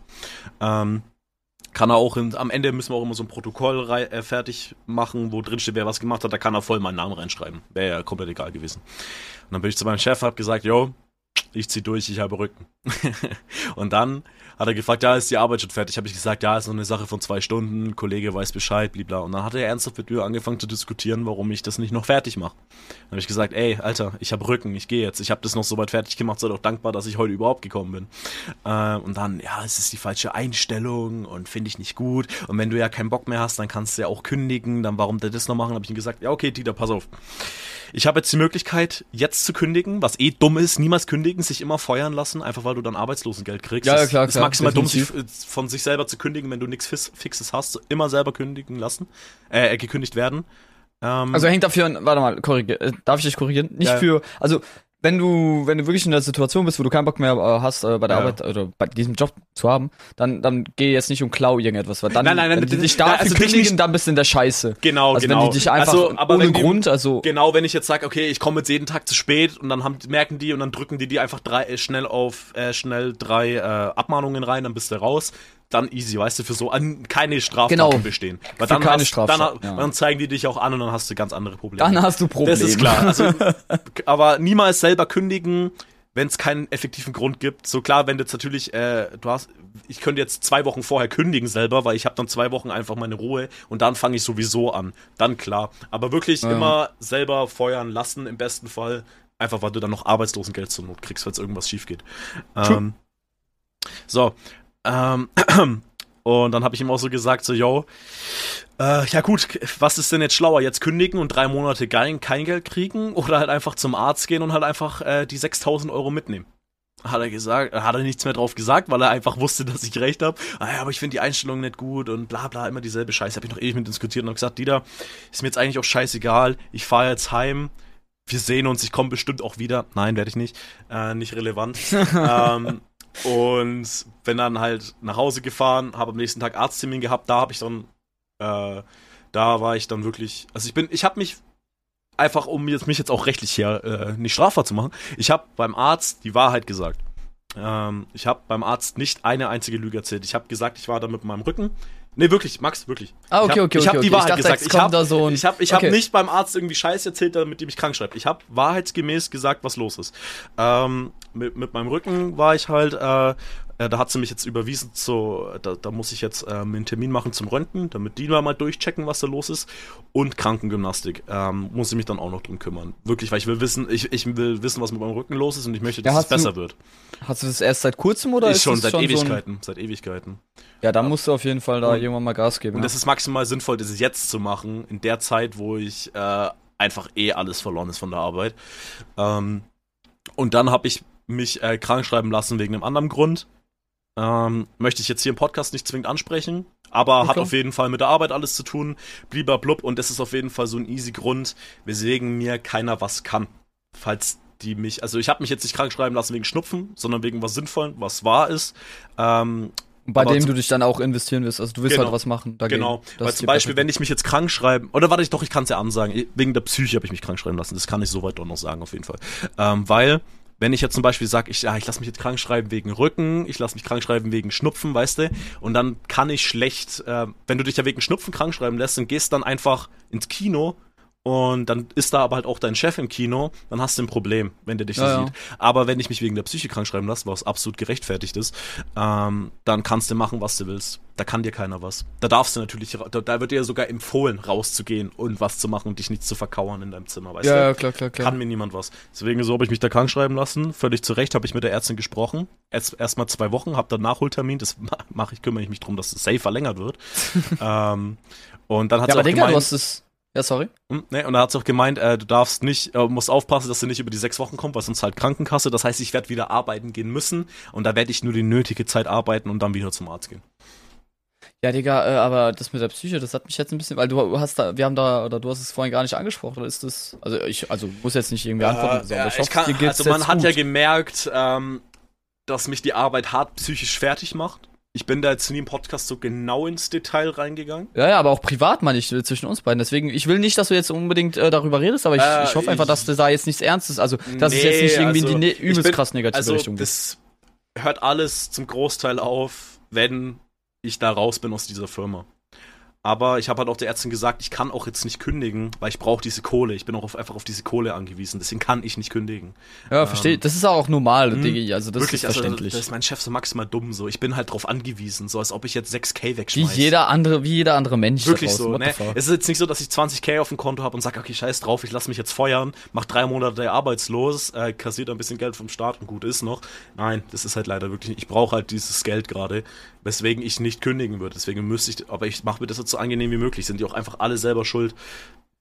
Ähm, kann er auch in, am Ende müssen wir auch immer so ein Protokoll rei- äh, fertig machen, wo drin steht, wer was gemacht hat, da kann er voll meinen Namen reinschreiben. Wäre ja komplett egal gewesen. Und dann bin ich zu meinem Chef, hab gesagt, yo, ich zieh durch, ich habe Rücken. (laughs) und dann hat er gefragt, ja, ist die Arbeit schon fertig? Habe ich gesagt, ja, ist nur eine Sache von zwei Stunden, Kollege weiß Bescheid, blibla. Und dann hat er ernsthaft mit mir angefangen zu diskutieren, warum ich das nicht noch fertig mache. Dann habe ich gesagt, ey, Alter, ich habe Rücken, ich gehe jetzt. Ich habe das noch so weit fertig gemacht, sei doch dankbar, dass ich heute überhaupt gekommen bin. Äh, und dann, ja, es ist die falsche Einstellung und finde ich nicht gut. Und wenn du ja keinen Bock mehr hast, dann kannst du ja auch kündigen. Dann warum der das noch machen? Habe ich ihm gesagt, ja, okay, Dieter, pass auf. Ich habe jetzt die Möglichkeit, jetzt zu kündigen, was eh dumm ist, niemals kündigen, sich immer feuern lassen, einfach weil du dann Arbeitslosengeld kriegst. Ja, ja, Es klar, ist klar, maximal dumm, sich definitiv. äh, von sich selber zu kündigen, wenn du nichts Fixes hast, immer selber kündigen lassen, äh, gekündigt werden. Ähm, Also hängt dafür, an- warte mal, korrigier, äh, darf ich dich korrigieren? Nicht Ja. für, also wenn du, wenn du wirklich in der Situation bist, wo du keinen Bock mehr äh, hast, äh, bei der Ja. Arbeit oder bei diesem Job zu haben, dann, dann geh jetzt nicht um Klau irgendetwas, weil dann, Nein, nein, nein, wenn die dich dafür also kündigen, nicht- dann bist du in der Scheiße. Genau, also genau. wenn die dich einfach Also, aber ohne wenn die- Grund, also Genau, wenn ich jetzt sage, okay, ich komme jetzt jeden Tag zu spät und dann haben, merken die und dann drücken die die einfach drei, äh, schnell auf äh, schnell drei äh, Abmahnungen rein, dann bist du raus. Dann easy, weißt du, für so an, keine Straftaten Genau. bestehen. Weil Für dann keine hast, dann, ja. dann zeigen die dich auch an und dann hast du ganz andere Probleme. dann hast du Probleme. Das ist klar. (laughs) Also, aber niemals selber kündigen, wenn es keinen effektiven Grund gibt. So klar, wenn du jetzt natürlich, äh, du hast, ich könnte jetzt zwei Wochen vorher kündigen selber, weil ich habe dann zwei Wochen einfach meine Ruhe und dann fange ich sowieso an. Dann klar. Aber wirklich Ja. immer selber feuern lassen im besten Fall. Einfach, weil du dann noch Arbeitslosengeld zur Not kriegst, falls irgendwas schief geht. Ähm, so. Ähm, (clears throat) und dann habe ich ihm auch so gesagt, so, yo, äh, ja gut, was ist denn jetzt schlauer? Jetzt kündigen und drei Monate kein, kein Geld kriegen oder halt einfach zum Arzt gehen und halt einfach äh, die 6000 Euro mitnehmen? Hat er gesagt, hat er nichts mehr drauf gesagt, weil er einfach wusste, (laughs) dass ich recht habe. Ah, ja, aber ich finde die Einstellung nicht gut und bla bla, immer dieselbe Scheiße. Habe ich noch ewig mit diskutiert und hab gesagt, Dieter, ist mir jetzt eigentlich auch scheißegal. Ich fahre jetzt heim. Wir sehen uns, ich komme bestimmt auch wieder. Nein, werde ich nicht. Äh, nicht relevant. (laughs) ähm, und bin dann halt nach Hause gefahren, habe am nächsten Tag Arzttermin gehabt. Da habe ich dann Äh, da war ich dann wirklich, also ich bin, ich habe mich einfach, um jetzt, mich jetzt auch rechtlich hier äh, nicht strafbar zu machen, ich habe beim Arzt die Wahrheit gesagt. Ähm, ich habe beim Arzt nicht eine einzige Lüge erzählt. Ich habe gesagt, ich war da mit meinem Rücken. Nee, wirklich, Max, wirklich. Ah, okay, ich hab, okay, Ich habe okay, die okay. Ich Wahrheit dachte, gesagt. Ich habe so ich hab, ich hab Okay. nicht beim Arzt irgendwie Scheiß erzählt, damit die mich krank schreibt. Ich habe wahrheitsgemäß gesagt, was los ist. Ähm, mit, mit meinem Rücken war ich halt, äh, äh, da hat sie mich jetzt überwiesen zu, da, da muss ich jetzt ähm, einen Termin machen zum Röntgen, damit die mal durchchecken, was da los ist. Und Krankengymnastik. Ähm, muss ich mich dann auch noch drum kümmern. Wirklich, weil ich will wissen, ich, ich will wissen, was mit meinem Rücken los ist und ich möchte, dass Ja, es hast du- besser wird. Hast du das erst seit kurzem oder ist ist schon das seit schon So ein, Ewigkeiten. Seit Ewigkeiten. ja, da musst du auf jeden Fall da Und- irgendwann mal Gas geben. Und ja. es ist maximal sinnvoll, das jetzt zu machen, in der Zeit, wo ich äh, einfach eh alles verloren ist von der Arbeit. Ähm, und dann habe ich mich äh, krank schreiben lassen wegen einem anderen Grund. Ähm, möchte ich jetzt hier im Podcast nicht zwingend ansprechen, aber hat Okay. auf jeden Fall mit der Arbeit alles zu tun, blieber blub, und das ist auf jeden Fall so ein easy Grund, weswegen mir keiner was kann. Falls die mich, also ich habe mich jetzt nicht krank schreiben lassen wegen Schnupfen, sondern wegen was Sinnvollem, was wahr ist. Ähm, Bei dem du dich dann auch investieren wirst. Also du willst Genau. halt was machen dagegen. Genau, weil zum Beispiel, wenn ich mich jetzt krank schreiben, oder warte ich doch, ich kann es ja ansagen, wegen der Psyche habe ich mich krank schreiben lassen, das kann ich soweit doch noch sagen, auf jeden Fall. Ähm, weil, wenn ich jetzt zum Beispiel sage, ich, ja, ich lasse mich jetzt krank schreiben wegen Rücken, ich lasse mich krank schreiben wegen Schnupfen, weißt du, und dann kann ich schlecht, äh, wenn du dich ja wegen Schnupfen krank schreiben lässt und gehst dann einfach ins Kino und dann ist da aber halt auch dein Chef im Kino, dann hast du ein Problem, wenn der dich so Ja, ja. sieht. Aber wenn ich mich wegen der Psyche krank schreiben lasse, was absolut gerechtfertigt ist, ähm, dann kannst du machen, was du willst. Da kann dir keiner was. Da darfst du natürlich, da, da wird dir sogar empfohlen, rauszugehen und was zu machen und dich nicht zu verkauern in deinem Zimmer, weißt Ja, du? ja, klar, klar, klar. Kann mir niemand was. Deswegen so habe ich mich da krank schreiben lassen. Völlig zu Recht habe ich mit der Ärztin gesprochen. Erst erstmal zwei Wochen, habe dann Nachholtermin. Das mache ich, kümmere ich mich drum, dass es safe verlängert wird. (laughs) ähm, und dann hat ja, sie aber auch Digga, du gemeint, hast es. Ja, sorry. hm, Ne, und da hat auch gemeint, äh, du darfst nicht, äh, musst aufpassen, dass du nicht über die sechs Wochen kommst, weil sonst halt Krankenkasse. Das heißt, ich werde wieder arbeiten gehen müssen und da werde ich nur die nötige Zeit arbeiten und dann wieder zum Arzt gehen. Ja, Digga, äh, aber das mit der Psyche, das hat mich jetzt ein bisschen, weil du hast da, wir haben da, oder du hast es vorhin gar nicht angesprochen, oder ist das, also ich, also muss jetzt nicht irgendwie antworten, so, ja, ich ich hoffe, kann, dir geht's also man hat gut. ja gemerkt, ähm, dass mich die Arbeit hart psychisch fertig macht. Ich bin da jetzt nie im Podcast so genau ins Detail reingegangen. Ja, ja, aber auch privat meine ich zwischen uns beiden. Deswegen, ich will nicht, dass du jetzt unbedingt äh, darüber redest, aber ich, Äh, ich hoffe einfach, ich- dass du da jetzt nichts Ernstes, also dass es jetzt Nee, nicht irgendwie also, in die ne ich übelst bin- krass negative Also Richtung geht. das hört alles zum Großteil auf, wenn ich da raus bin aus dieser Firma. Aber ich habe halt auch der Ärztin gesagt, ich kann auch jetzt nicht kündigen, weil ich brauche diese Kohle. Ich bin auch auf, einfach auf diese Kohle angewiesen. Deswegen kann ich nicht kündigen. Ja, verstehe. Das ist auch normal, hm, Diggi. Also das ist also, verständlich. da ist mein Chef so maximal dumm. So, ich bin halt drauf angewiesen, so als ob ich jetzt 6k wie wegschmeiße. jeder andere, wie jeder andere Mensch. Wirklich so, ne? Es ist jetzt nicht so, dass ich 20k auf dem Konto habe und sage, okay, scheiß drauf, ich lasse mich jetzt feuern, mach drei Monate arbeitslos, äh, kassiert ein bisschen Geld vom Staat und gut ist noch. Nein, das ist halt leider wirklich nicht. Ich brauche halt dieses Geld gerade, weswegen ich nicht kündigen würde. Deswegen müsste ich, aber ich mache mir das jetzt so angenehm wie möglich. Sind die auch einfach alle selber schuld.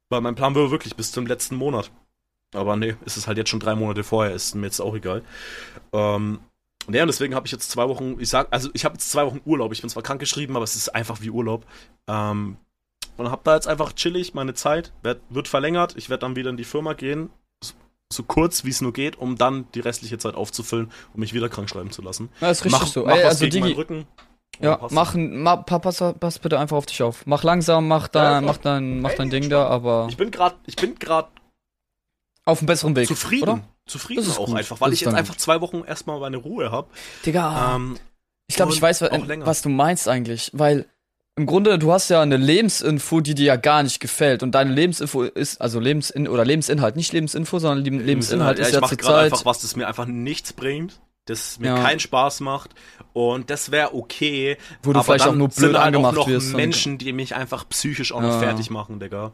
Weil mein Plan war wirklich bis zum letzten Monat. Aber nee, ist es halt jetzt schon drei Monate vorher, ist mir jetzt auch egal. Ähm, ja, und deswegen habe ich jetzt zwei Wochen, ich sag, also ich habe jetzt zwei Wochen Urlaub. Ich bin zwar krankgeschrieben, aber es ist einfach wie Urlaub. Ähm, und habe da jetzt einfach chillig meine Zeit, werd, wird verlängert. Ich werde dann wieder in die Firma gehen, so, so kurz wie es nur geht, um dann die restliche Zeit aufzufüllen, um mich wieder krank schreiben zu lassen. Ja, ist richtig mach, so. Mach Ey, was also gegen meinen Digi, Rücken. Ja, passt mach, ma, pa, pass, pass bitte einfach auf dich auf. Mach langsam, mach Ja, da, ja, mach dein, mach dein Ding entspannt. da, aber. Ich bin gerade, ich bin gerade auf einem besseren Weg. zufrieden. Oder? Zufrieden auch gut. einfach, weil ich jetzt einfach zwei Wochen erstmal meine Ruhe habe. Digga, Ähm, ich glaube, ich weiß, wa- auch länger. was du meinst eigentlich, weil im Grunde, du hast ja eine Lebensinfo, die dir ja gar nicht gefällt. Und deine Lebensinfo ist, also Lebensin oder Lebensinhalt, nicht Lebensinfo, sondern Leben, Lebensinhalt ja, ist ich ja zur gerade Zeit. einfach was, das mir einfach nichts bringt, das mir Ja. keinen Spaß macht und das wäre okay. Wo du aber vielleicht dann auch nur blöd sind halt angemacht auch noch wirst Menschen, die mich einfach psychisch auch Ja. noch fertig machen, Digga.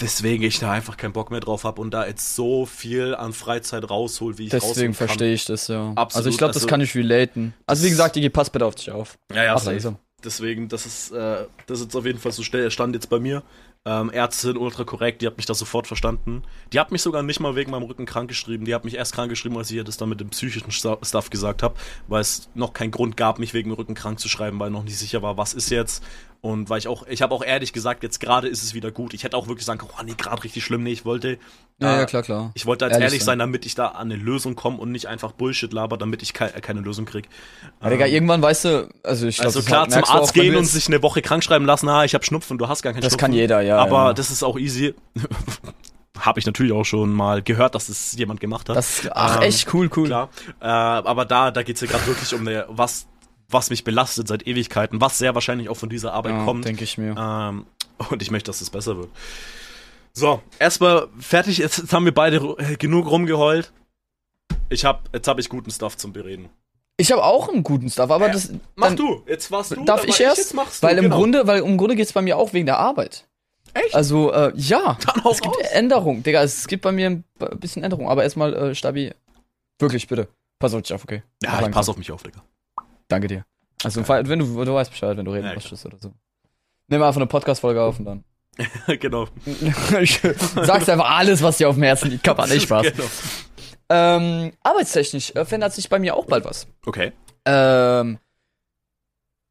Deswegen ich da einfach keinen Bock mehr drauf habe und da jetzt so viel an Freizeit raushol, wie ich Deswegen verstehe ich das, ja. Absolut, also ich glaube, das also- kann ich relaten. Also wie gesagt, Digi, pass bitte auf dich auf. Ja, ja, Ach. Deswegen, das ist, äh, das ist auf jeden Fall so schnell Stand jetzt bei mir. Ähm, Ärzte sind ultra korrekt, die hat mich da sofort verstanden. Die hat mich sogar nicht mal wegen meinem Rücken krank geschrieben. Die hat mich erst krank geschrieben, als ich ihr das dann mit dem psychischen Stuff gesagt habe, weil es noch keinen Grund gab, mich wegen dem Rücken krank zu schreiben, weil noch nicht sicher war, was ist jetzt. Und weil ich auch, ich habe auch ehrlich gesagt, jetzt gerade ist es wieder gut. Ich hätte auch wirklich sagen können, oh nee, gerade richtig schlimm. Nee, ich wollte. Ja, äh, ja, klar, klar. Ich wollte als Ehrlich ehrlich, sein. damit ich da an eine Lösung komme und nicht einfach Bullshit laber, damit ich kei keine Lösung krieg. Aber Digga, irgendwann weißt du, also ich glaube, Also klar, zum Arzt gehen und sich eine Woche krank schreiben lassen, ah, ich habe Schnupfen, du hast gar keinen Das Schnupfen. kann jeder, ja. Aber ja. das ist auch easy. (laughs) habe ich natürlich auch schon mal gehört, dass das jemand gemacht hat. Das, ach, Ähm, echt cool, cool. Klar. Äh, aber da, da geht's ja gerade wirklich um eine, was, was mich belastet seit Ewigkeiten, was sehr wahrscheinlich auch von dieser Arbeit Ja, kommt. denke ich mir. Ähm, und ich möchte, dass es besser wird. So, erstmal fertig. Jetzt, jetzt haben wir beide äh, genug rumgeheult. Ich hab, jetzt habe ich guten Stuff zum Bereden. Ich habe auch einen guten Stuff, aber das Mach du. Jetzt warst du. Darf ich erst? Du. Weil im genau. Grunde, weil im Grunde geht's bei mir auch wegen der Arbeit. Echt? Also, äh, ja. Dann Es gibt raus. Änderungen, Digga. Es gibt bei mir ein bisschen Änderungen. Aber erstmal, äh, Stabi, wirklich, bitte. Pass auf dich auf, okay? Ja, ich pass auf mich auf, Digga. Danke dir. Also, im Fall, wenn du, du weißt Bescheid, wenn du reden Ja, möchtest oder so. Nimm einfach eine Podcast-Folge auf und dann. (laughs) genau. (laughs) ich sag's einfach alles, was dir auf dem Herzen liegt. Kappa, nicht Spaß. Genau. Ähm, arbeitstechnisch äh, verändert sich bei mir auch bald was. Okay. Ähm,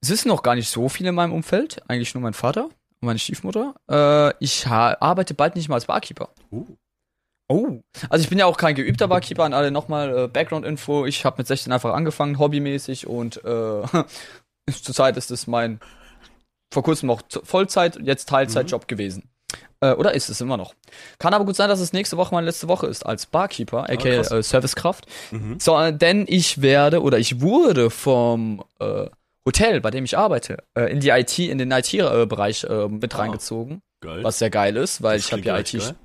es ist noch gar nicht so viel in meinem Umfeld. Eigentlich nur mein Vater und meine Stiefmutter. Äh, ich arbeite bald nicht mal als Barkeeper. Uh. Oh. Also ich bin ja auch kein geübter Barkeeper. An alle nochmal äh, Background-Info. Ich habe mit 16 einfach angefangen, hobbymäßig. Und äh, (laughs) zurzeit ist es mein vor kurzem noch Z- Vollzeit, jetzt Teilzeitjob gewesen. Äh, oder ist es immer noch. Kann aber gut sein, dass es nächste Woche meine letzte Woche ist als Barkeeper, aka krass. äh, Servicekraft. Mhm. So, äh, denn ich werde oder ich wurde vom äh, Hotel, bei dem ich arbeite, äh, in die IT, in den IT-Bereich äh, mit Ah. reingezogen, Geil. was sehr geil ist, weil Das ich habe ja IT geil.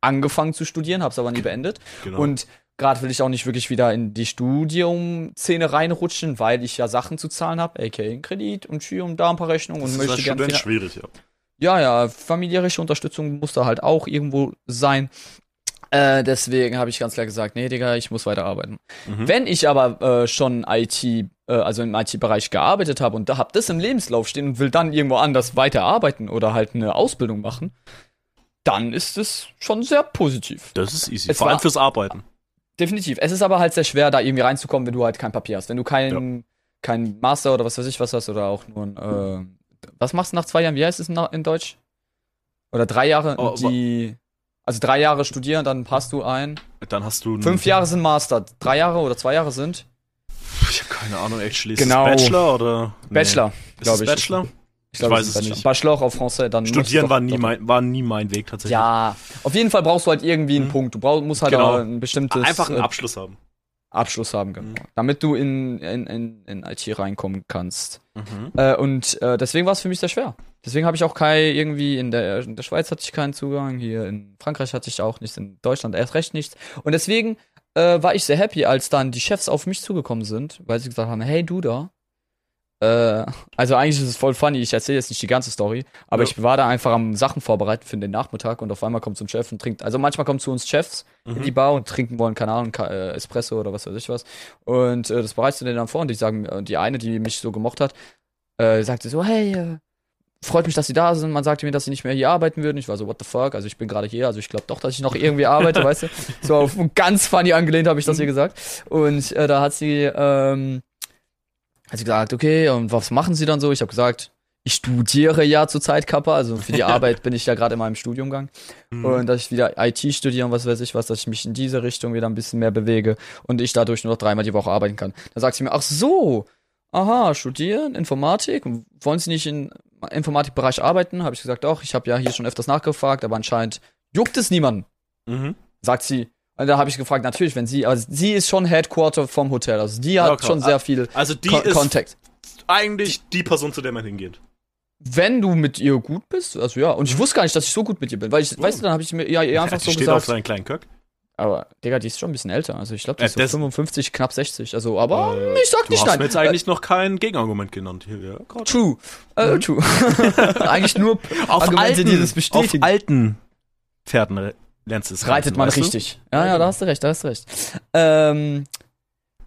Angefangen zu studieren, habe es aber nie beendet. Genau. Und gerade will ich auch nicht wirklich wieder in die Studium-Szene reinrutschen, weil ich ja Sachen zu zahlen habe, aka Kredit und hier und da ein paar Rechnungen das und ist möchte gerne Student finan- schwierig, ja. ja, ja, familiäre Unterstützung muss da halt auch irgendwo sein. Äh, deswegen habe ich ganz klar gesagt, nee, Digga, ich muss weiterarbeiten. Mhm. Wenn ich aber äh, schon IT, äh, also im IT-Bereich gearbeitet habe und da hab das im Lebenslauf stehen und will dann irgendwo anders weiterarbeiten oder halt eine Ausbildung machen, dann ist es schon sehr positiv. Das ist easy. Es Vor allem fürs Arbeiten. Definitiv. Es ist aber halt sehr schwer, da irgendwie reinzukommen, wenn du halt kein Papier hast. Wenn du kein, kein Master oder was weiß ich was hast oder auch nur ein, äh, was machst du nach zwei Jahren? Wie heißt es in, Deutsch? Oder drei Jahre, Oh, die, also drei Jahre studieren, dann passt du ein. Dann hast du. Fünf Jahre sind Master, drei Jahre oder zwei Jahre sind Ich habe keine Ahnung, actually. Genau. Ist es Bachelor oder? Nee. Bachelor, glaube ich. Bachelor? Ich, glaube, weiß es nicht. Bachelor auf Français, dann Studieren doch- war nie, doch- mein, war nie mein Weg tatsächlich. Ja, auf jeden Fall brauchst du halt irgendwie einen Mhm. Punkt. Du brauchst, musst halt Genau. ein bestimmtes Einfach einen äh, Abschluss haben. Abschluss haben, genau. Mhm. Damit du in, in, in, in IT reinkommen kannst. Mhm. Äh, und äh, deswegen war es für mich sehr schwer. Deswegen habe ich auch kein, irgendwie in der, in der Schweiz hatte ich keinen Zugang, hier in Frankreich hatte ich auch nichts, in Deutschland erst recht nichts. Und deswegen äh, war ich sehr happy, als dann die Chefs auf mich zugekommen sind, weil sie gesagt haben, hey du da. Äh, also eigentlich ist es voll funny, ich erzähle jetzt nicht die ganze Story, aber Ja. ich war da einfach am Sachen vorbereiten für den Nachmittag und auf einmal kommt so ein Chef und trinkt, also manchmal kommen zu uns Chefs in die Mhm. Bar und trinken wollen, keine Ahnung, äh, Espresso oder was weiß ich was. Und äh, das bereitest du denen dann vor und die sagen, äh, die eine, die mich so gemocht hat, äh, sagte so, hey, freut mich, dass sie da sind. Man sagte mir, dass sie nicht mehr hier arbeiten würden. Ich war so, what the fuck? Also ich bin gerade hier, also ich glaube doch, dass ich noch irgendwie arbeite, weißt du? (laughs) So auf ganz funny angelehnt habe ich das ihr gesagt. Und äh, da hat sie, ähm, hat sie gesagt, okay, und was machen sie dann so? Ich habe gesagt, ich studiere ja zurzeit Kappa, also für die (laughs) Arbeit bin ich ja gerade in meinem Studiumgang. Mhm. Und dass ich wieder IT studiere und was weiß ich was, dass ich mich in diese Richtung wieder ein bisschen mehr bewege und ich dadurch nur noch dreimal die Woche arbeiten kann. Da sagt sie mir, ach so, aha, studieren, Informatik, wollen Sie nicht im Informatikbereich arbeiten? Habe ich gesagt, doch, ich habe ja hier schon öfters nachgefragt, aber anscheinend juckt es niemanden, Mhm. sagt sie. Und da habe ich gefragt, natürlich, wenn sie, also sie ist schon Headquarter vom Hotel, also die hat Ja, schon sehr viel Also die Ko ist Contact. eigentlich die Person, zu der man hingeht. Wenn du mit ihr gut bist, also ja, und ich wusste gar nicht, dass ich so gut mit ihr bin, weil ich, Oh. weißt du, dann habe ich mir ja, ihr einfach (laughs) die so steht auf gesagt. seinen kleinen Köck. Aber, Digga, die ist schon ein bisschen älter. Also ich glaube, die Äh, ist so das- 55, knapp 60. Also, aber Äh, ich sag Du nicht hast nein. mir jetzt eigentlich noch kein Gegenargument genannt hier, ja? äh, true. Äh, true. (laughs) Eigentlich nur Auf Argumente, alten, die das bestätigen. Auf alten Pferden lernst du es reitet man weißt du? richtig. Ja, ja, da hast du recht, da hast du recht. Ähm,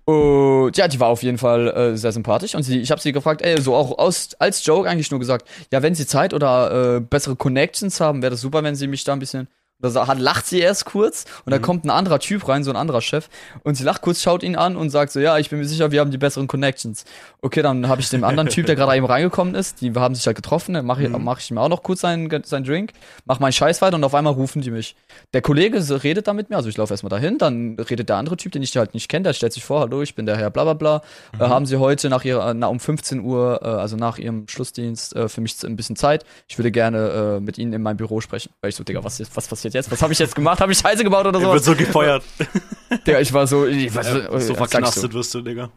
Und ja, die war auf jeden Fall äh, sehr sympathisch und sie, ich habe sie gefragt, ey, so auch aus, als Joke eigentlich nur gesagt, ja, wenn sie Zeit oder äh, bessere Connections haben, wäre das super, wenn sie mich da ein bisschen da hat, lacht sie erst kurz und dann kommt ein anderer Typ rein, so ein anderer Chef und sie lacht kurz, schaut ihn an und sagt so, ja, ich bin mir sicher, wir haben die besseren Connections. Okay, dann habe ich dem anderen Typ, der gerade eben reingekommen ist, die haben sich halt getroffen, dann mache ich, mach ich mir auch noch kurz seinen, seinen Drink, mach meinen Scheiß weiter und auf einmal rufen die mich. Der Kollege redet da mit mir, also ich laufe erstmal dahin, dann redet der andere Typ, den ich halt nicht kenne, der stellt sich vor, hallo, ich bin der Herr bla bla bla. Äh, haben Sie heute nach ihrer, na, um 15 Uhr, äh, also nach Ihrem Schlussdienst, äh, für mich ein bisschen Zeit. Ich würde gerne äh, mit Ihnen in meinem Büro sprechen. Weil ich so, Digga, was, ist- was passiert jetzt? Was habe ich jetzt gemacht? Habe ich Scheiße gebaut oder Er wird so? so gefeuert. (laughs) Digga, ich war so, ich, was, so äh, ich, so. verknastet wirst du, Digga.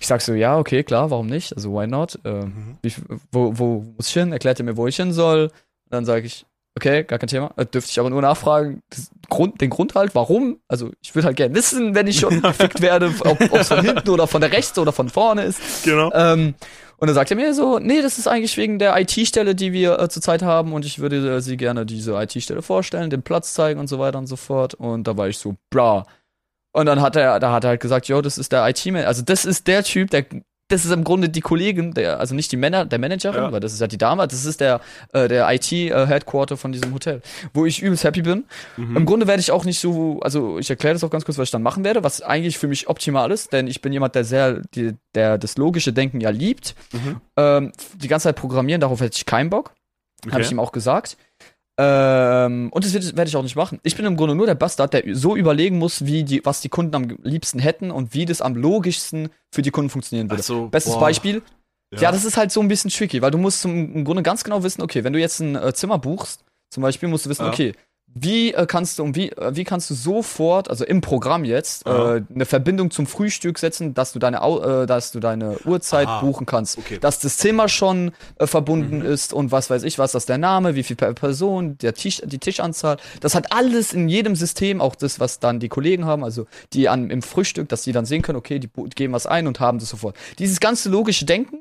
ich sag so, ja, okay, klar, warum nicht? Also, why not? Äh, Mhm. wie, wo, wo muss ich hin? Erklärt er mir, wo ich hin soll. dann sage ich, okay, gar kein Thema. Äh, dürfte ich aber nur nachfragen, Grund, den Grund halt, warum? Also, ich würde halt gerne wissen, wenn ich schon (laughs) gefickt werde, ob es von hinten oder von der rechts oder von vorne ist. Genau. Ähm, und dann sagt er mir so, nee, das ist eigentlich wegen der IT-Stelle, die wir äh, zurzeit haben und ich würde äh, sie gerne diese IT-Stelle vorstellen, den Platz zeigen und so weiter und so fort. Und da war ich so, bra. Und dann hat er, da hat er halt gesagt, yo, das ist der IT-Man, also das ist der Typ, der, das ist im Grunde die Kollegin, der, also nicht die Männer, der Managerin, Ja. weil das ist ja die Dame, das ist der, äh, der IT-Headquarter von diesem Hotel, wo ich übelst happy bin. Mhm. Im Grunde werde ich auch nicht so, also ich erkläre das auch ganz kurz, was ich dann machen werde, was eigentlich für mich optimal ist, denn ich bin jemand, der sehr, die, der das logische Denken ja liebt. Mhm. Ähm, die ganze Zeit programmieren, darauf hätte ich keinen Bock. Habe Okay. ich ihm auch gesagt. Ähm, und das werde ich auch nicht machen. Ich bin im Grunde nur der Bastard, der so überlegen muss, wie die, was die Kunden am liebsten hätten und wie das am logischsten für die Kunden funktionieren würde. So, Bestes boah. Beispiel. Ja. das ist halt so ein bisschen tricky, weil du musst zum, im Grunde ganz genau wissen, okay, wenn du jetzt ein äh, Zimmer buchst, zum Beispiel musst du wissen, Ja. okay, wie äh, kannst du wie, äh, wie kannst du sofort, also im Programm jetzt, Ja. äh, eine Verbindung zum Frühstück setzen, dass du deine, Au- äh, dass du deine Uhrzeit Ah, buchen kannst, okay. dass das Zimmer schon äh, verbunden Mhm. ist und was weiß ich was, das ist der Name, wie viel per Person, der Tisch, die Tischanzahl, das hat alles in jedem System, auch das, was dann die Kollegen haben, also die an im Frühstück, dass die dann sehen können, okay, die geben was ein und haben das sofort. Dieses ganze logische Denken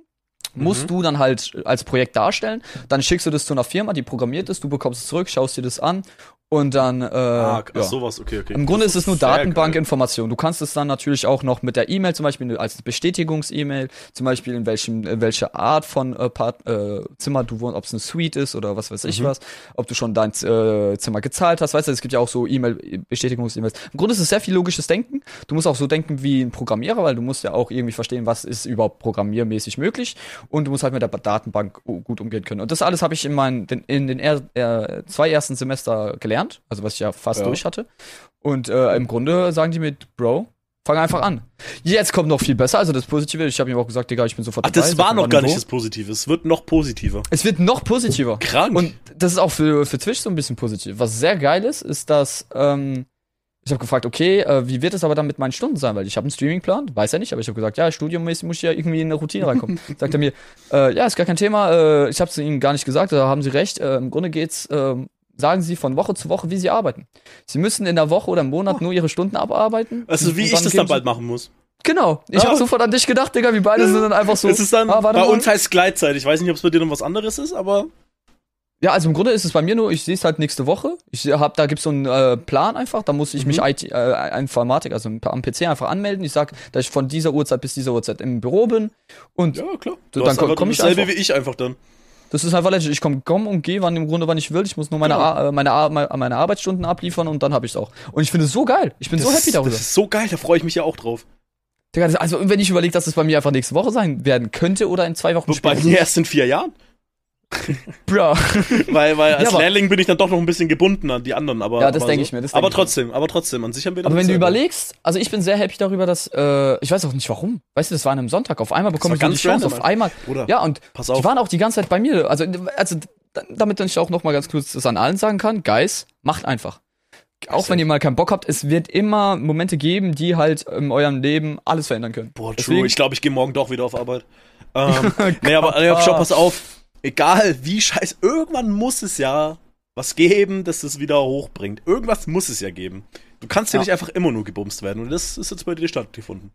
musst Mhm. du dann halt als Projekt darstellen. Dann schickst du das zu einer Firma, die programmiert es, du bekommst es zurück, schaust dir das an und dann äh, Ah, ja. sowas, okay, okay. Im Grunde ist es nur. Datenbankinformation. Du kannst es dann natürlich auch noch mit der E-Mail zum Beispiel als Bestätigungs-E-Mail, zum Beispiel in welchem, in welche Art von äh, Part, äh, Zimmer du wohnst, ob es eine Suite ist oder was weiß ich Mhm. was, ob du schon dein äh, Zimmer gezahlt hast, weißt du, es gibt ja auch so E-Mail, Bestätigungs-E-Mails. Im Grunde ist es sehr viel logisches Denken. Du musst auch so denken wie ein Programmierer, weil du musst ja auch irgendwie verstehen, was ist überhaupt programmiermäßig möglich und du musst halt mit der Datenbank gut umgehen können. Und das alles habe ich in meinen, den, in den er, äh, zwei ersten Semester gelernt, also was ich ja fast Ja. durch hatte. Und äh, im Grunde sagen die mit, Bro, fang einfach an. Jetzt kommt noch viel besser, also das Positive. Ich habe ihm auch gesagt, Digga, ich bin sofort Ach, das dabei, war sag mir, noch gar nicht das Positive. Es wird noch positiver. Es wird noch positiver. Krank. Und das ist auch für, für Twitch so ein bisschen positiv. Was sehr geil ist, ist, dass ähm, ich habe gefragt, okay, äh, wie wird es aber dann mit meinen Stunden sein? Weil ich habe einen Streamingplan, weiß er nicht, aber ich habe gesagt, ja, studiummäßig muss ich ja irgendwie in eine Routine reinkommen. (laughs) Sagt er mir, äh, ja, ist gar kein Thema, äh, ich habe es Ihnen gar nicht gesagt, da haben Sie recht. Äh, Im Grunde geht's, ähm, sagen Sie von Woche zu Woche, wie Sie arbeiten. Sie müssen in der Woche oder im Monat nur Ihre Stunden abarbeiten. also, wie ich das dann bald machen muss. Genau. Ich Ah. habe sofort an dich gedacht, Digga, wir beide sind dann einfach so. es ist dann, ah, bei mal. uns heißt Gleitzeit. Ich weiß nicht, ob es bei dir noch was anderes ist, aber Ja, also im Grunde ist es bei mir nur, ich sehe es halt nächste Woche. Ich hab, da gibt's so einen äh, Plan einfach, da muss ich mich Mhm. IT, äh, Informatik, also am PC einfach anmelden. Ich sag, dass ich von dieser Uhrzeit bis dieser Uhrzeit im Büro bin. Und ja, klar. So, Du dann hast komm- ich einfach. wie ich einfach dann. Das ist einfach legit. Ich komme komm und gehe, wann im Grunde, wann ich will. Ich muss nur meine, Genau. Ar- äh, meine, Ar- meine, Arbeitsstunden abliefern und dann habe ich's auch. Und ich finde es so geil. Ich bin so Das happy ist- darüber. Das ist so geil, da freue ich mich ja auch drauf. Also wenn ich überlege, dass es bei mir einfach nächste Woche sein werden könnte oder in zwei Wochen Bei mir erst in vier Jahren. Bro. Weil, weil als aber- Lehrling bin ich dann doch noch ein bisschen gebunden an die anderen. Aber, Ja, das aber denk ich mir, das aber ich mir. trotzdem, aber trotzdem, an sich haben wir Aber wenn du überlegst, also ich bin sehr happy darüber, dass, äh, ich weiß auch nicht warum. Weißt du, das war an einem Sonntag. Auf einmal bekomme ich so die ganz Chance. Auf einmal. Bruder, Ja, und pass die auf. waren auch die ganze Zeit bei mir. Also, also damit ich auch noch mal ganz kurz das an allen sagen kann, Guys, macht einfach. Auch wenn ihr mal keinen Bock habt, es wird immer Momente geben, die halt in eurem Leben alles verändern können. Boah, true. Deswegen- Ich glaube, ich gehe morgen doch wieder auf Arbeit. Ähm, (laughs) nee, aber nee, schau, pass auf. Egal wie scheiße, irgendwann muss es ja was geben, das es wieder hochbringt. Irgendwas muss es ja geben. Du kannst ja, Ja. nicht einfach immer nur gebumst werden. Und das ist jetzt bei dir stattgefunden.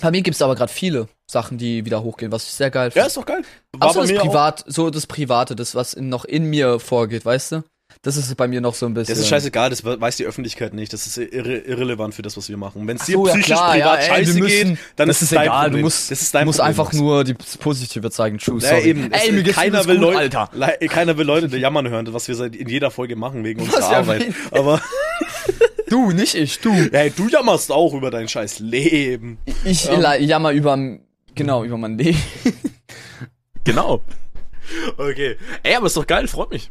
Bei mir gibt's aber gerade viele Sachen, die wieder hochgehen, was ich sehr geil Ja, finde. ist doch geil. War Außer bei das mir auch. Privat, so das Private, das, was in, noch in mir vorgeht, weißt du? Das ist bei mir noch so ein bisschen. Das ist scheißegal, das weiß die Öffentlichkeit nicht. Das ist irre irrelevant für das, was wir machen. Wenn es dir so, ja, psychisch klar, privat ja, ey, scheiße müssen- geht, dann das ist es egal, Problem. du musst, das ist dein musst Problem, einfach nur die Positive zeigen. True, Ja, sorry. eben. Ey, mir keiner will gut, Leute, Alter. Keiner will Leute jammern hören, was wir seit in jeder Folge machen wegen unserer ja, Arbeit. wen- Aber (laughs) Du, nicht ich, du. hey, du jammerst auch über dein scheiß Leben. Ich Ja. jammer über, genau, über mein Leben. Genau. Okay. Ey, aber ist doch geil, freut mich.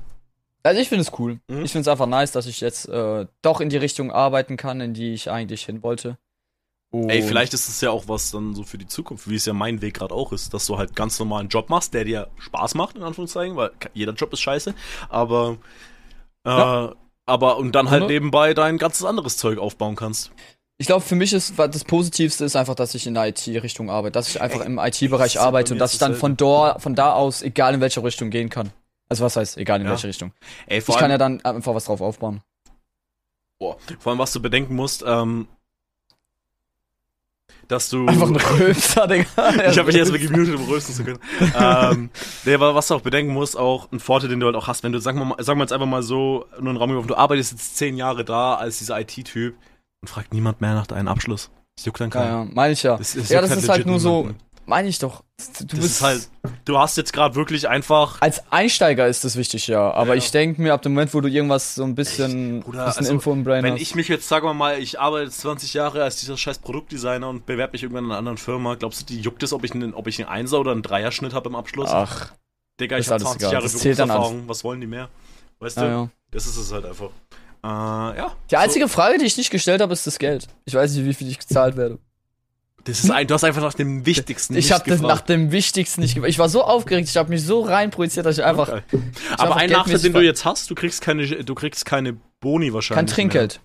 Also ich finde es cool. Mhm. Ich finde es einfach nice, dass ich jetzt äh, doch in die Richtung arbeiten kann, in die ich eigentlich hin wollte. Ey, Und- vielleicht ist es ja auch was dann so für die Zukunft, wie es ja mein Weg gerade auch ist, dass du halt ganz normalen Job machst, der dir Spaß macht, in Anführungszeichen, weil jeder Job ist scheiße, aber äh, Ja. aber und dann halt Oder? nebenbei dein ganzes anderes Zeug aufbauen kannst. Ich glaube, für mich ist das Positivste ist einfach, dass ich in der IT-Richtung arbeite, dass ich einfach Ey, im IT-Bereich arbeite und dass ich dann von dort, von da aus, egal in welche Richtung gehen kann. Also was heißt, egal in Ja. welche Richtung. Ey, Ich kann ja dann einfach was drauf aufbauen. boah, vor allem was du bedenken musst, ähm, dass du Einfach ein Rülpser, Digga. (laughs) ich habe mich jetzt mal gemutet, um rösten zu können. ähm, nee, aber was du auch bedenken musst, auch ein Vorteil, den du halt auch hast, wenn du, sagen wir mal, sagen wir jetzt einfach mal so, nur einen Raum geworfen, du arbeitest jetzt zehn Jahre da als dieser IT-Typ und fragt niemand mehr nach deinem Abschluss. Das juckt dann Ja, keinen. ja, meine ich ja. Das, das ja, das ist halt nur so, niemanden. Meine ich doch. Du Das bist ist halt, du hast jetzt gerade wirklich einfach. als Einsteiger ist das wichtig, ja. Aber Ja. ich denke mir, ab dem Moment, wo du irgendwas so ein bisschen, Bruder, bisschen also, Info im Brain Wenn hast. ich mich jetzt, sagen wir mal, ich arbeite jetzt 20 Jahre als dieser scheiß Produktdesigner und bewerbe mich irgendwann in einer anderen Firma, glaubst du, die juckt es, ob ich einen, ob ich einen Einser oder einen Dreierschnitt habe im Abschluss? Ach, Digga, ich habe alles 20 egal. Jahre Berufserfahrung, was wollen die mehr? Weißt du? ja, ja. Das ist es halt einfach. Äh, ja. Die einzige Frage, die ich nicht gestellt habe, ist das Geld. Ich weiß nicht, wie viel ich gezahlt werde. Das ist ein, du hast einfach nach dem Wichtigsten Ich nicht habe nach gefragt. dem Wichtigsten nicht gefragt. Ich war so aufgeregt, ich habe mich so reinprojiziert, dass ich einfach Okay. ich Aber ein Nachteil, den du jetzt hast, du kriegst keine, du kriegst keine Boni wahrscheinlich. kein Trinkgeld.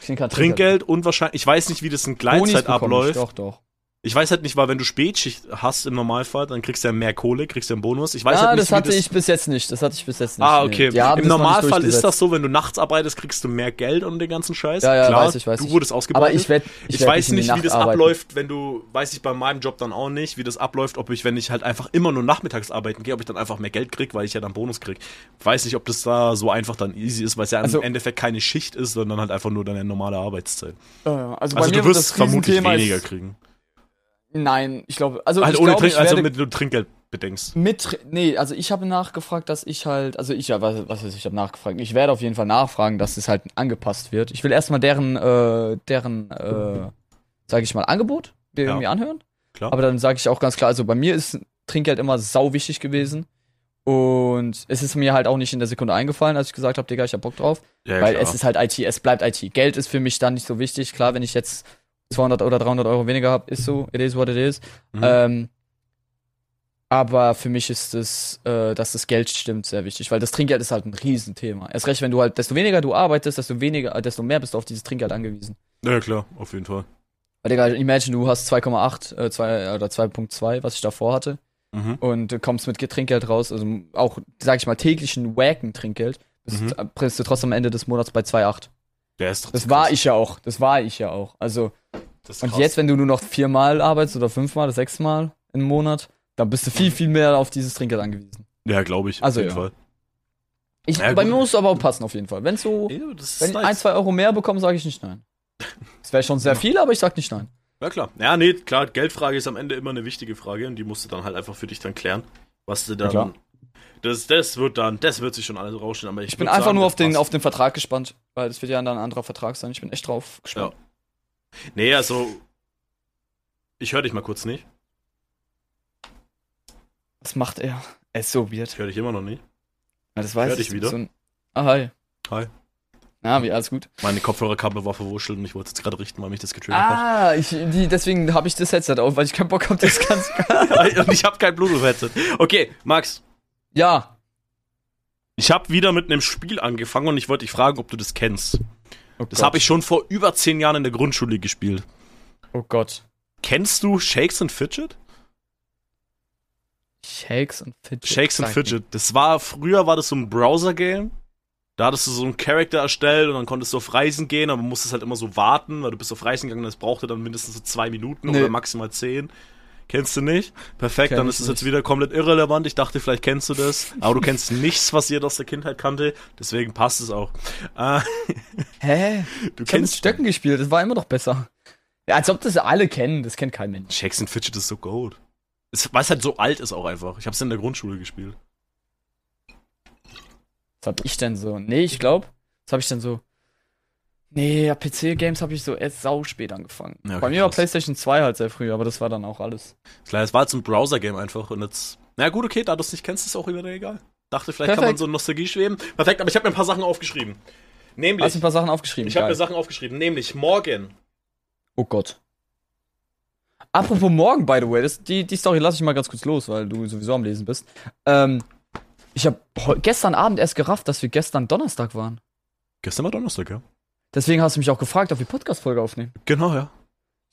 Ich Mehr. Trinkgeld und wahrscheinlich, ich weiß nicht, wie das in Gleitzeit bekomme ich, abläuft. Doch, doch. Ich weiß halt nicht, weil wenn du Spätschicht hast im Normalfall, dann kriegst du ja mehr Kohle, kriegst du einen Bonus. Ich weiß ah, halt nicht, das hatte wie ich bis jetzt nicht. Das hatte ich bis jetzt nicht. Ah, Nee. okay. Haben Im das Normalfall ist das so, wenn du nachts arbeitest, kriegst du mehr Geld und den ganzen Scheiß. Ja, ja, Klar, weiß ich, weiß du ich. wurdest ausgebeutet. Aber ich werde Ich, werd weiß nicht, wie Nacht das arbeiten. abläuft, wenn du, weiß ich bei meinem Job dann auch nicht, wie das abläuft, ob ich, wenn ich halt einfach immer nur nachmittags arbeiten gehe, ob ich dann einfach mehr Geld krieg, weil ich ja dann Bonus krieg. Weiß nicht, ob das da so einfach dann easy ist, weil es ja Also- im Endeffekt keine Schicht ist, sondern halt einfach nur deine normale Arbeitszeit. Ja, ja. Also, Also du wirst das vermutlich weniger ist, kriegen. Nein, ich glaube, also Halt ich ohne glaube, Trink, ich also mit du Trinkgeld bedenkst. mit, nee, also ich habe nachgefragt, dass ich halt, also ich, was, was weiß ich, ich habe nachgefragt. Ich werde auf jeden Fall nachfragen, dass es halt angepasst wird. Ich will erstmal deren, äh, deren, äh, sage ich mal, Angebot mir Ja. irgendwie anhören. Klar. Aber dann sage ich auch ganz klar, also bei mir ist Trinkgeld immer sau wichtig gewesen. Und es ist mir halt auch nicht in der Sekunde eingefallen, als ich gesagt habe, Digga, ich hab Bock drauf. ja, weil klar. es ist halt IT, es bleibt IT. Geld ist für mich dann nicht so wichtig. Klar, wenn ich jetzt 200 oder 300 Euro weniger habe, ist so, it is what it is. Mhm. Ähm, aber für mich ist es, äh, dass das Geld stimmt, sehr wichtig, weil das Trinkgeld ist halt ein Riesenthema. Erst recht, wenn du halt, desto weniger du arbeitest, desto weniger, äh, desto mehr bist du auf dieses Trinkgeld angewiesen. ja, klar, auf jeden Fall. Weil, Digga, imagine, du hast 2,8 äh, oder 2,2, was ich davor hatte, Mhm. und du kommst mit Trinkgeld raus, also auch, sag ich mal, täglichen Wacken-Trinkgeld, bist, Mhm. äh, bist du trotzdem am Ende des Monats bei 2,8. Der ist Das war ich ja auch, das war ich ja auch. Also, und jetzt, wenn du nur noch viermal arbeitest oder fünfmal oder sechsmal im Monat, dann bist du viel, viel mehr auf dieses Trinkgeld angewiesen. Ja, glaube ich. Also, auf jeden ja. Fall. Ich, Ja, bei gut. mir muss es aber auch passen auf jeden Fall. Wenn so, Ja, wenn nice. ein, zwei Euro mehr bekomme, sage ich nicht nein. Das wäre schon sehr viel, aber ich sag nicht nein. Ja, klar. Ja, nee, klar, Geldfrage ist am Ende immer eine wichtige Frage und die musst du dann halt einfach für dich dann klären. Was du dann. klar. das, das wird dann, das wird sich schon alles rausstellen, aber ich, Ich bin einfach sagen, nur auf den, passt. auf den Vertrag gespannt, weil das wird ja dann ein anderer Vertrag sein. Ich bin echt drauf gespannt. Nee, also. Ich höre dich mal kurz nicht. Was macht er? Er ist so weird. Ich höre dich immer noch nicht. Ja, das weiß Hör ich. dich wieder. So ein, ah, hi. Hi. Ja, wie, alles gut. Meine Kopfhörerkabel war verwurschtelt und ich wollte es jetzt gerade richten, weil mich das getriggert hat. Ah, ich, die, deswegen habe ich das Headset auf, weil ich keinen Bock habe, das ganz. (laughs) und ich habe kein Bluetooth-Headset. Okay, Max. ja. Ich habe wieder mit einem Spiel angefangen und ich wollte dich fragen, ob du das kennst. Oh Das habe ich schon vor über zehn Jahren in der Grundschule gespielt. Oh Gott. Kennst du Shakes and Fidget? Shakes und Fidget. Shakes and. Fidget. Das war, früher war das so ein Browser-Game. Da hattest du so einen Charakter erstellt und dann konntest du auf Reisen gehen, aber man musste halt immer so warten, weil du bist auf Reisen gegangen, das brauchte dann mindestens so zwei Minuten Nee. oder maximal zehn. Kennst du nicht? Perfekt, Kenn dann ist es jetzt wieder komplett irrelevant. Ich dachte, vielleicht kennst du das. Aber du kennst nichts, was jeder aus der Kindheit kannte. Deswegen passt es auch. Äh, (laughs) Hä? du Ich kennst Stöcken gespielt, das war immer doch besser. Ja, als ob das alle kennen, das kennt kein Mensch. Shakes and Fidget ist so. Es, weil es halt so alt ist auch einfach. Ich habe es in der Grundschule gespielt. Was hab ich denn so? Nee, ich glaube, was hab ich denn so? Nee, ja, PC-Games habe ich so erst sau spät angefangen. Ja, okay, Bei mir war krass. PlayStation 2 halt sehr früh, aber das war dann auch alles. Klar, es war jetzt ein Browser-Game einfach und jetzt. Na gut, okay, da du es nicht kennst, ist auch wieder egal. Dachte, vielleicht kann man Perfekt. so in Nostalgie schweben. Perfekt, aber ich habe mir ein paar Sachen aufgeschrieben. Nämlich, Hast du ein paar Sachen aufgeschrieben? ich habe mir. Sachen aufgeschrieben, nämlich morgen. Oh Gott. Apropos morgen, by the way, das, die, die Story lasse ich mal ganz kurz los, weil du sowieso am Lesen bist. Ähm, ich habe gestern Abend erst gerafft, dass wir gestern Donnerstag waren. Gestern war Donnerstag, ja. Deswegen hast du mich auch gefragt, ob wir Podcast-Folge aufnehmen. Genau, ja.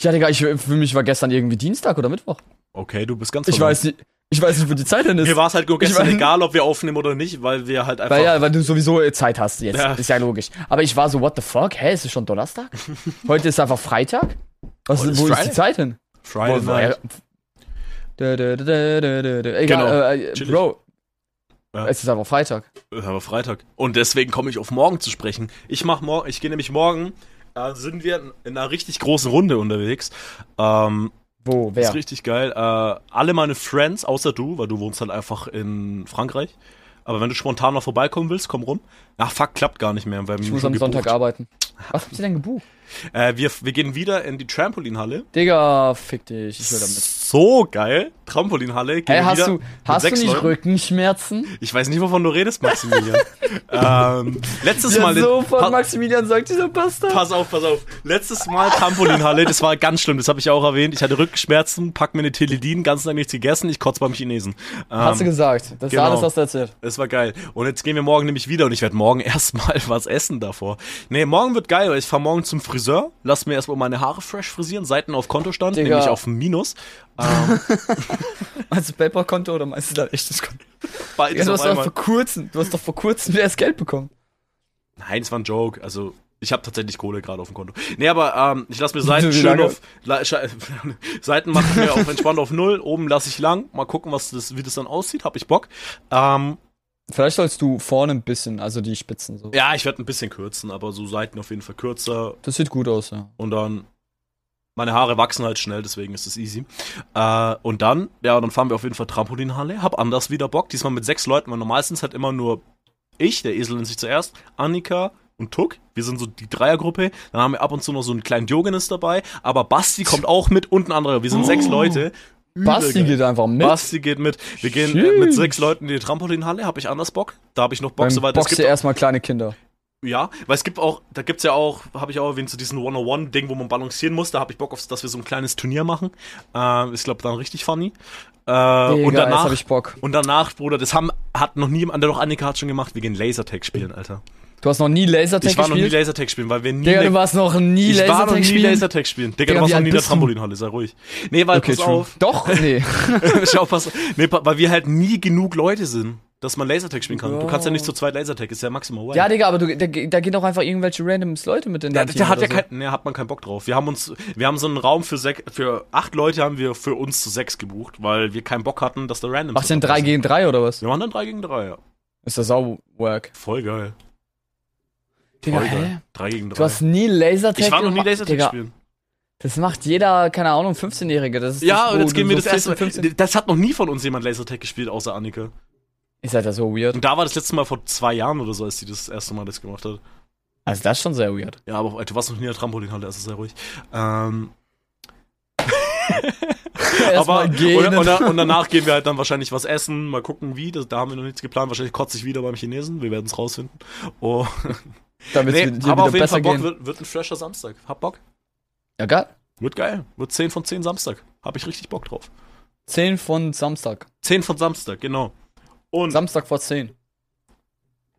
Ja, Digga, ich, für mich war gestern irgendwie Dienstag oder Mittwoch. Okay, du bist ganz Ich weiß nicht, ich weiß nicht, wo die Zeit denn ist. Mir war es halt nur Ich gestern mein- egal, ob wir aufnehmen oder nicht, weil wir halt einfach. Weil ja, weil du sowieso Zeit hast jetzt. Ja. Ist ja logisch. Aber ich war so, what the fuck? Hä, ist es schon Donnerstag? (laughs) Heute ist einfach Freitag? Was, ist wo ist Friday. die Zeit hin? Friday Wo- Night. Da, da, da. Egal, Genau. äh, äh. Bro. Ja. Es ist einfach Freitag. Ist aber Freitag. Und deswegen komme ich auf morgen zu sprechen. Ich mach morgen, ich gehe nämlich morgen, äh, sind wir in einer richtig großen Runde unterwegs. Ähm, Wo, Ist wer? richtig geil. Äh, alle meine Friends, außer du, weil du wohnst halt einfach in Frankreich. Aber wenn du spontan noch vorbeikommen willst, komm rum. Ach fuck, klappt gar nicht mehr. Wir haben Ich muss am Sonntag gebucht. arbeiten. Was habt ihr denn gebucht? Äh, wir, wir gehen wieder in die Trampolinhalle. Digga, fick dich, ich will damit. So geil. Trampolinhalle. Hey, hast du, hast du nicht Leuten. Rückenschmerzen? Ich weiß nicht, wovon du redest, Maximilian. (laughs) ähm, letztes Ja, Mal. in- so von pa- Maximilian sagt dieser Bastard. Pass auf, pass auf. Letztes Mal Trampolinhalle, das war ganz schlimm, das habe ich auch erwähnt. Ich hatte Rückenschmerzen, pack mir eine Teledin, ganz lange nichts gegessen, ich kotze beim Chinesen. Ähm, Hast du gesagt. Das genau. ist alles, was du erzählt. Das war geil. Und jetzt gehen wir morgen nämlich wieder und ich werde morgen (laughs) erstmal was essen davor. Nee, morgen wird geil, weil ich fahre morgen zum Friseur, lass mir erstmal meine Haare fresh frisieren, Seiten auf Kontostand, Digga. nämlich auf Minus. Ähm, (laughs) (laughs) Meinst du Paper-Konto oder meinst du dein echtes Konto? Ja, beides du auf hast doch vor kurzem, du hast doch vor kurzem erst Geld bekommen. Nein, es war ein Joke. Also, ich habe tatsächlich Kohle gerade auf dem Konto. Nee, aber ähm, ich lasse mir (laughs) Seiten schön auf. La, sche- (laughs) Seiten mache ich mir auf entspannt auf null. Oben lasse ich lang. Mal gucken, was das, wie das dann aussieht. Hab ich Bock. Ähm, Vielleicht sollst du vorne ein bisschen, also die Spitzen so. ja, ich werde ein bisschen kürzen, aber so Seiten auf jeden Fall kürzer. Das sieht gut aus, ja. Und dann. Meine Haare wachsen halt schnell, deswegen ist es easy. Äh, und dann, ja, dann fahren wir auf jeden Fall Trampolinhalle. Hab anders wieder Bock. Diesmal mit sechs Leuten, weil normal sind halt immer nur ich, der Esel nennt sich zuerst, Annika und Tuck. Wir sind so die Dreiergruppe. Dann haben wir ab und zu noch so einen kleinen Diogenes dabei. Aber Basti kommt auch mit und ein anderer. Wir sind sechs Oh. Leute. Basti geil. geht einfach mit. Basti geht mit. Wir gehen äh, mit sechs Leuten in die Trampolinhalle. Hab ich anders Bock. Da habe ich noch Bock, soweit es gibt. erstmal kleine Kinder. Ja, weil es gibt auch, da gibt's ja auch, habe ich auch erwähnt, so diesen 101-Ding, wo man balancieren muss. Da habe ich Bock auf, dass wir so ein kleines Turnier machen. Äh, ist, glaube dann richtig funny. Äh, und Digga, jetzt danach, hab ich Bock. und danach, Bruder, das haben, hat noch nie, der doch Annika hat schon gemacht, wir gehen Lasertag spielen, Alter. Du hast noch nie Lasertag Ich war noch nie gespielt? Lasertag spielen, weil wir nie. Digga, du warst noch nie ich war noch Lasertag nie spielen? Lasertag spielen. Digga, Digga, du warst noch nie in der? Trampolinhalle, sei ruhig. Nee, weil, Okay, pass true. auf. Doch, nee. (laughs) Schau, pass Nee, pa- weil wir halt nie genug Leute sind, dass man Lasertag spielen kann. Du kannst ja nicht zu zweit Lasertag, ist ja maximal one. ja, Digga, aber du, da, da gehen doch einfach irgendwelche randoms Leute mit in Der, dein der hat ja kein, nee, hat man keinen Bock drauf. Wir haben uns, wir haben so einen Raum für sech, für acht Leute haben wir für uns zu sechs gebucht, weil wir keinen Bock hatten, dass da random. Machst du denn 3 gegen 3 oder was? Wir machen dann drei gegen drei, ja. Ist das auch work? Voll geil. Digga, Voll hä? geil. Drei gegen drei. Du hast nie Lasertag ich war noch nie? Lasertag spielen. Das macht jeder, keine Ahnung, 15-Jährige. Das ist Ja, das, jetzt gehen wir so das erste 14, 15 Mal. Das hat noch nie von uns jemand Lasertag gespielt, außer Annika. Ist halt das so weird. Und da war das letzte Mal vor zwei Jahren oder so, als sie das erste Mal das gemacht hat. Also das ist schon sehr weird. Ja, aber du warst noch nie in der Trampolinhalle, also sei ruhig. Ähm, (laughs) aber und, und, und danach gehen wir halt dann wahrscheinlich was essen, mal gucken wie, das, da haben wir noch nichts geplant, wahrscheinlich kotze ich wieder beim Chinesen, wir werden es rausfinden. Oh, (laughs) damit nee, es dir aber auf jeden Fall Bock, wird, wird ein fresher Samstag. Hab Bock. Ja, geil. Wird geil. Wird 10 von 10 Samstag. Hab ich richtig Bock drauf. 10 von Samstag. 10 von Samstag, genau. Und, Samstag vor 10.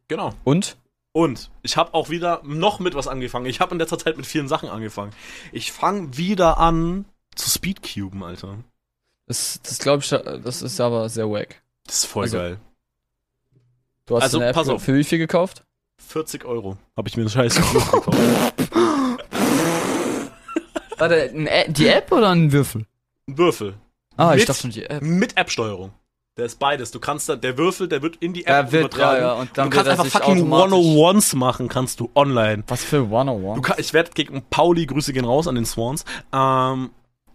genau. Und? Und ich habe auch wieder noch mit was angefangen. Ich habe in letzter Zeit mit vielen Sachen angefangen. Ich fange wieder an zu Speedcuben, Alter. Das, das glaube ich, das ist aber sehr wack. Das ist voll Also, geil. Du hast Also, eine App pass auf. für wie viel gekauft? 40 Euro habe ich mir einen scheiß gekauft. Warte, die App oder ein Würfel? Ein Würfel. Ah, ich Mit- dachte schon die App. Mit App-Steuerung. Der ist beides. Du kannst da, der Würfel, der wird. Du in die App Er wird, übertragen. ja, ja, und dann du wird kannst einfach fucking automatisch- 101s machen, kannst du online. Was für 101? Du kann, ich werde gegen Pauli, Grüße gehen raus an den Swans, ähm,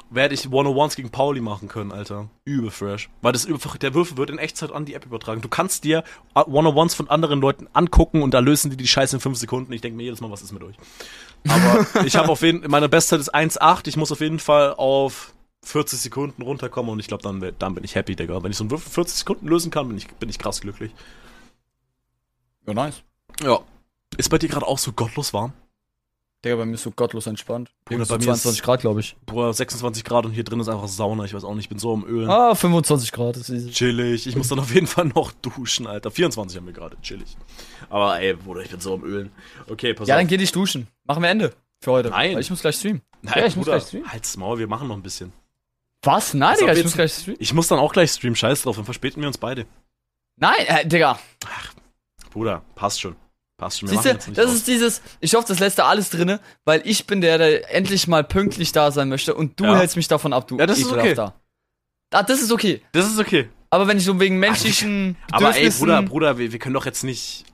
werde ich 101s gegen Pauli machen können, Alter. Übel fresh. Weil das einfach, der Würfel wird in Echtzeit an die App übertragen. Du kannst dir 101s von anderen Leuten angucken und da lösen die die Scheiße in 5 Sekunden. Ich denke mir jedes Mal, was ist mit euch? Aber (laughs) ich habe auf jeden meine Bestzeit ist 1,8. Ich muss auf jeden Fall auf 40 Sekunden runterkommen und ich glaube, dann, dann bin ich happy, Digga. Wenn ich so einen Würfel 40 Sekunden lösen kann, bin ich, bin ich krass glücklich. Ja, nice. Ja. Ist bei dir gerade auch so gottlos warm? Digga, bei mir ist so gottlos entspannt. Bruder, bei mir ist- 22 Grad, glaube ich. Boah, 26 Grad und hier drin ist einfach Sauna. Ich weiß auch nicht, ich bin so am Ölen. Ah, 25 Grad. Das ist Chillig. Ich muss dann auf jeden Fall noch duschen, Alter. 24 haben wir gerade. Chillig. Aber ey, Bruder, ich bin so am Ölen. Okay, pass ja, auf. dann geh dich duschen. Machen wir Ende für heute. Nein. Weil ich muss gleich streamen. Nein, ja, ich muss Bruder, gleich streamen. halt's Maul, wir machen noch ein bisschen. Was? Nein, Digga, ich muss gleich streamen. Ich muss dann auch gleich streamen. Scheiß drauf, dann verspäten wir uns beide. Nein, äh, Digga. Bruder, passt schon. Passt schon. Wir Siehst machen du, jetzt nicht das aus. ist dieses, ich hoffe, das lässt da alles drinne, weil ich bin der, der endlich mal pünktlich da sein möchte und du Ja. hältst mich davon ab, du Ja, das ist okay. Ah, das ist okay. Das ist okay. Aber wenn ich so wegen menschlichen Aber ey, Bedürfnissen- Bruder, Bruder, wir, wir können doch jetzt nicht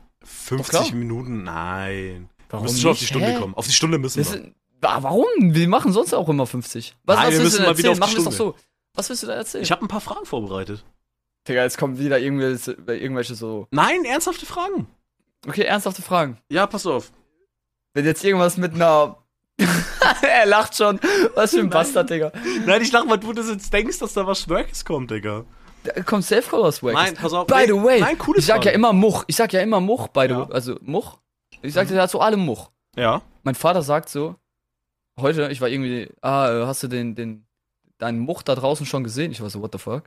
klar. 50 Minuten. Nein. Wir Warum müssen schon auf die nicht? Stunde Hä? kommen. Auf die Stunde müssen Das wir. ist, Ah, warum? Wir machen sonst auch immer 50. Was, Nein, was willst du denn erzählen? Machen wir es doch so. Was willst du da erzählen? Ich habe ein paar Fragen vorbereitet. Digga, jetzt kommen wieder irgendwelche, irgendwelche so. Nein, ernsthafte Fragen. Okay, ernsthafte Fragen. Ja, pass auf. Wenn jetzt irgendwas mit einer. (laughs) er lacht schon. Was für ein Nein. Bastard, Digga. Nein, ich lach mal, du das jetzt denkst, dass da was Schwörkes kommt, Digga. Da kommt Safe Call aus Wack. Nein, pass auf. By the way, Nein, coole ich sag ja Frage. immer Much. Ich sag ja immer Much, by the Ja. way. Also Much. Ich sag dir zu allem Much. Ja. Mein Vater sagt so, heute, ich war irgendwie, ah, äh, hast du den, den, deinen Much da draußen schon gesehen? Ich war so, what the fuck?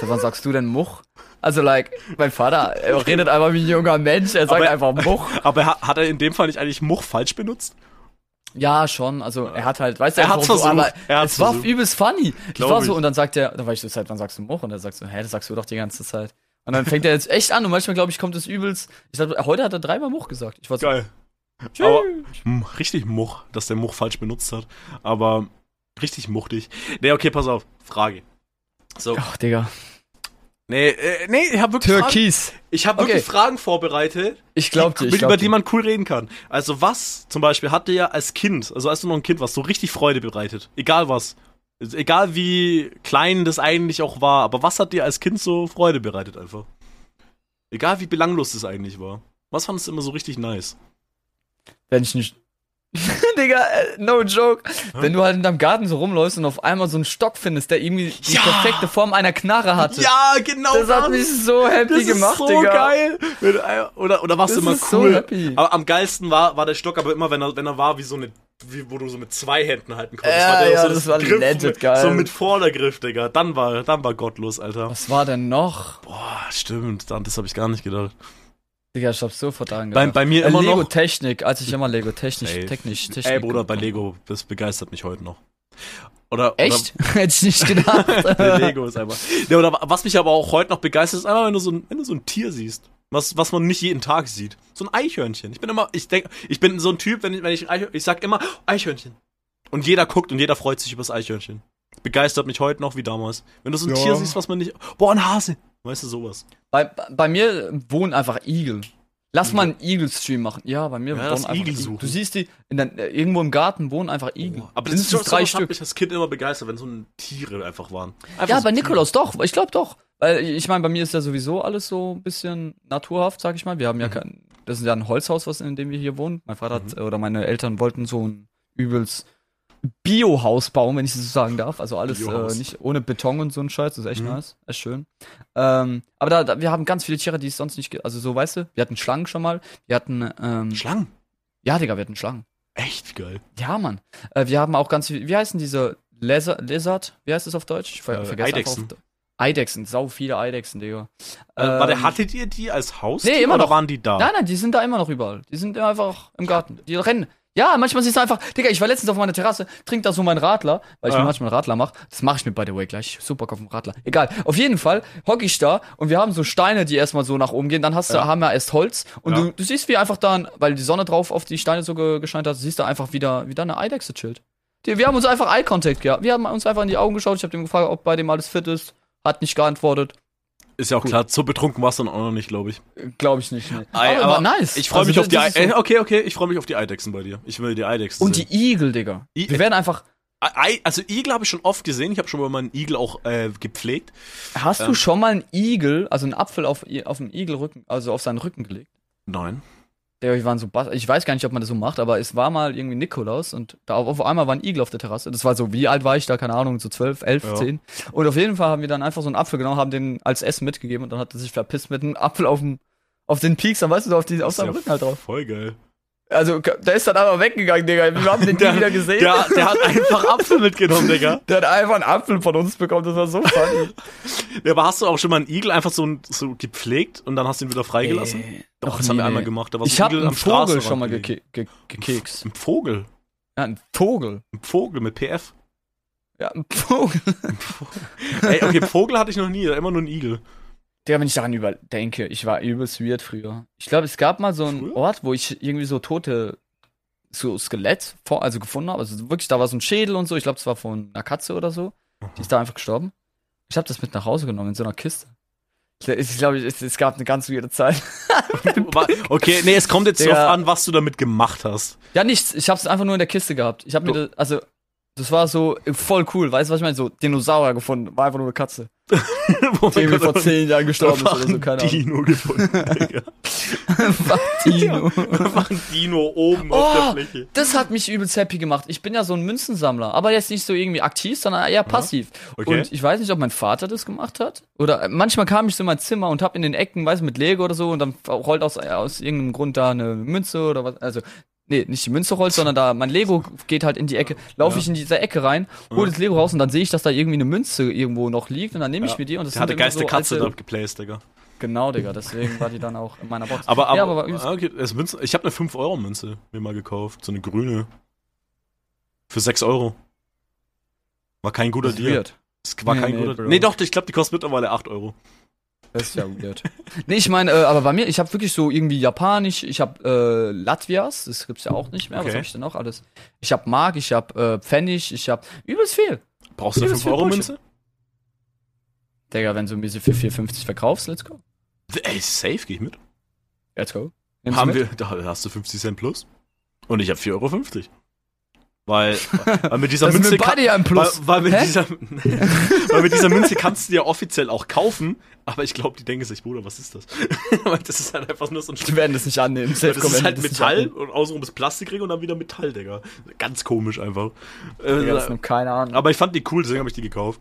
So, wann sagst du denn Much? Also, like, mein Vater er redet einfach wie ein junger Mensch, er sagt Aber- einfach Much. (laughs) Aber er hat- hat er in dem Fall nicht eigentlich Much falsch benutzt? Ja, schon, also, er hat halt, weißt du, Er einfach so, versucht, aber er es war versucht. übelst funny. Ich Glaub war so, ich. und dann sagt er, da war ich so, seit wann sagst du Much? Und er sagt so, hä, das sagst du doch die ganze Zeit. Und dann fängt er jetzt echt an und manchmal, glaube ich, kommt es übelst. Ich sag, heute hat er dreimal Much gesagt. Ich war so, Geil. Tschüss. Aber hm, richtig Much, dass der Much falsch benutzt hat. Aber richtig muchtig. Nee, okay, pass auf. Frage. So. Ach, Digga. Nee, äh, nee, ich habe wirklich, Fragen, Türkis. ich hab wirklich Okay. Fragen vorbereitet, Ich glaub dir, die, ich glaub über die man cool reden kann. Also was zum Beispiel hat dir ja als Kind, also als du noch ein Kind warst, so richtig Freude bereitet? Egal was. Also Egal wie klein das eigentlich auch war, aber was hat dir als Kind so Freude bereitet einfach? Egal wie belanglos das eigentlich war. Was fandest du immer so richtig nice? Wenn ich nicht. (laughs) Digga, äh, no joke. Wenn du halt in deinem Garten so rumläufst und auf einmal so einen Stock findest, der irgendwie die Ja. perfekte Form einer Knarre hatte. Ja, genau das hat mich so happy Das gemacht, ist so Digga. geil. Oder, oder warst Das du immer so cool? happy. aber am geilsten war, war der Stock aber immer, wenn er, wenn er war wie so eine, wie, wo du so mit zwei Händen halten konntest. Ja, der ja, so das war Griff legit mit, geil. So mit Vordergriff, Digga. Dann war, dann war gottlos, Alter. Was war denn noch? Boah, stimmt. Dann, das habe ich gar nicht gedacht. Digga, ich hab so verdammt Bei, bei mir immer Lego noch. Technik, als ich immer Lego Technik, Safe. technisch, Technik. Ey, Bruder, bei Lego, das begeistert mich heute noch. Oder, Echt? (laughs) Hätte ich nicht gedacht. (laughs) Oder, bei Lego ist einfach. Ja, oder was mich aber auch heute noch begeistert, ist einfach, wenn du so ein, wenn du so ein Tier siehst. Was, was man nicht jeden Tag sieht. So ein Eichhörnchen. Ich bin immer, ich denke, ich bin so ein Typ, wenn ich, wenn ich, Eichhör- ich sag immer, Eichhörnchen. Und jeder guckt und jeder freut sich über das Eichhörnchen. Begeistert mich heute noch wie damals. Wenn du so ein Ja. Tier siehst, was man nicht, boah, ein Hase. Weißt du, sowas. bei, bei mir wohnen einfach Igel. Lass mal einen Igel-Stream machen. Ja, bei mir Ja, wohnen einfach Igel suchen. Du siehst die, der, irgendwo im Garten wohnen einfach Igel. Aber das ist schon, drei hat Stück. mich als Kind immer begeistert, wenn so ein Tiere einfach waren. Einfach Ja, so bei Tiere. Nikolaus doch. Ich glaube doch. Weil ich meine, bei mir ist ja sowieso alles so ein bisschen naturhaft, sag ich mal. Wir haben Mhm. ja kein, das ist ja ein Holzhaus, was in dem wir hier wohnen. Mein Vater Mhm. hat, oder meine Eltern wollten so ein übelst Biohaus bauen, wenn ich das so sagen darf. Also alles äh, nicht ohne Beton und so ein Scheiß. Das ist echt Mhm. nice, echt schön. Ähm, aber da, da, wir haben ganz viele Tiere, die es sonst nicht gibt. Also so, weißt du, wir hatten Schlangen schon mal. Wir hatten, ähm, Schlangen. ja, Digga, wir hatten Schlangen. Echt geil. Ja, Mann. Äh, wir haben auch ganz viel, wie heißen diese Lizard, Lizard? Wie heißt das auf Deutsch? Ich ver Äh, vergesse Eidechsen. auf- Eidechsen, sau viele Eidechsen, Digga. Äh, warte, Ähm, hattet ihr die als Haus? nee, immer noch. waren die da? Nein, nein, die sind da immer noch überall. Die sind einfach im Garten. Die rennen. Ja, manchmal siehst du einfach, Digga, ich war letztens auf meiner Terrasse, trink da so meinen Radler, weil ich Ja. mir manchmal einen Radler mache. Das mache ich mir, by the way, gleich. Super auf den Radler. Egal. Auf jeden Fall hocke ich da und wir haben so Steine, die erstmal so nach oben gehen. Dann hast du, Ja. haben wir erst Holz und Ja. du, du siehst, wie einfach dann, weil die Sonne drauf auf die Steine so ge gescheint hat, siehst du einfach wieder, wie da eine Eidechse chillt. Die, wir haben uns einfach Eye Contact gehabt. Wir haben uns einfach in die Augen geschaut. Ich habe dem gefragt, ob bei dem alles fit ist. Hat nicht geantwortet. Ist ja auch Cool. klar, so betrunken warst du dann auch noch nicht, glaube ich. Glaube ich nicht. Nee. Ei, aber, war nice. Ich freue Also mich auf die das ist Ei so- Okay, okay, ich freue mich auf die Eidechsen bei dir. Ich will die Eidechsen Und sehen. die Igel, Digga. I- wir werden einfach. Ei, also Igel habe ich schon oft gesehen. Ich habe schon mal einen Igel auch äh, gepflegt. Hast Ähm. du schon mal einen Igel, also einen Apfel auf, i- auf dem Igelrücken, also auf seinen Rücken gelegt? Nein. Wir waren so, bas- ich weiß gar nicht, ob man das so macht, aber es war mal irgendwie Nikolaus und da auf, auf einmal war ein Igel auf der Terrasse. Das war so, wie alt war ich da? Keine Ahnung, so 12, 11, Ja. 10. Und auf jeden Fall haben wir dann einfach so einen Apfel genommen, haben den als Essen mitgegeben und dann hat er sich verpisst mit einem Apfel auf dem, auf den Peaks, dann weißt du, auf, die, auf seinem ja Rücken halt drauf. Voll geil. Also, der ist dann einfach weggegangen, Digga. Wir haben den nie (laughs) Der- wieder gesehen. Der, der hat einfach Apfel mitgenommen, Digga. (laughs) Der hat einfach einen Apfel von uns bekommen, das war so funny. Ja, aber hast du auch schon mal einen Igel einfach so, so gepflegt und dann hast du ihn wieder freigelassen? Äh, Doch, das haben wir einmal gemacht. Da war so Ich habe Igel einen am Vogel schon mal gelegen. geke ge gekekst. Ein Vogel. Ja, ein Vogel. Ein Vogel mit PF. Ja, ein Vogel. Ey, okay, Vogel hatte ich noch nie, immer nur ein Igel. Digga, wenn ich daran überdenke, ich war übelst weird früher. Ich glaube, es gab mal so einen Früher? Ort, wo ich irgendwie so tote, so Skelett vor, also gefunden habe. Also wirklich, da war so ein Schädel und so. Ich glaube, es war von einer Katze oder so. Die ist da einfach gestorben. Ich habe das mit nach Hause genommen in so einer Kiste. Ich, glaube, es, es gab eine ganz weirde Zeit. (laughs) Okay, nee, es kommt jetzt Digga. drauf an, was du damit gemacht hast. Ja, nichts. Ich habe es einfach nur in der Kiste gehabt. Ich habe mir, das, also, das war so voll cool. Weißt du, was ich meine? So Dinosaurier gefunden. War einfach nur eine Katze. Wo Die irgendwie vor zehn Jahren gestorben ist oder so. ein Keine Ahnung. Dino gefunden, Digga. (laughs) Einfach Dino. Ein Dino oben auf Oh, der Fläche. das hat mich übelst happy gemacht. Ich bin ja so ein Münzensammler, aber jetzt nicht so irgendwie aktiv, sondern eher passiv. Okay. Und ich weiß nicht, ob mein Vater das gemacht hat. Oder äh, manchmal kam ich so in mein Zimmer und hab in den Ecken, weiß mit Lego oder so, und dann rollt aus, äh, aus irgendeinem Grund da eine Münze oder was. Also, nee, nicht die Münze rollt, sondern da mein Lego geht halt in die Ecke. Laufe Ja. ich in diese Ecke rein, hole das Lego raus und dann sehe ich, dass da irgendwie eine Münze irgendwo noch liegt und dann nehme ich mir die und das Der hat die sind immer geilste so Katze da geplaced, Digga. Genau, Digga, deswegen war die dann auch in meiner Box. Aber, aber, ja, aber okay, Münze, ich habe eine 5-Euro-Münze mir mal gekauft. So eine grüne. Für 6 Euro. War kein guter das ist Deal. Das war Nee, kein nee, guter Bro. Nee, doch, ich glaube, die kostet mittlerweile 8 Euro. Das ist ja (laughs) weird. nee, ich meine, äh, aber bei mir, ich habe wirklich so irgendwie Japanisch, ich habe äh, Latvias, das gibt's ja auch nicht mehr. Was Okay. habe ich denn noch alles? Ich habe Mark, ich habe äh, Pfennig, ich habe übelst viel. Brauchst du eine Übelst viel 5-Euro-Münze? Digga, wenn du mir sie für 4,50 verkaufst, let's go. Ey, safe, geh ich mit. Let's go. Nimm's Haben mit? wir, da hast du 50 Cent plus. Und ich habe 4,50 Euro. (laughs) Weil, weil mit dieser Das ist Münze mit. Weil, weil, mit dieser, weil mit dieser Münze kannst du ja offiziell auch kaufen, aber ich glaube, die denken sich, Bruder, was ist das? (laughs) weil das ist halt einfach nur so ein Die werden das nicht annehmen. Safe das ist halt das Metall und außenrum ist Plastikring und dann wieder Metall, Digga. Ganz komisch einfach. Digga, das Äh, keine Ahnung. aber ich fand die cool, deswegen habe ich die gekauft.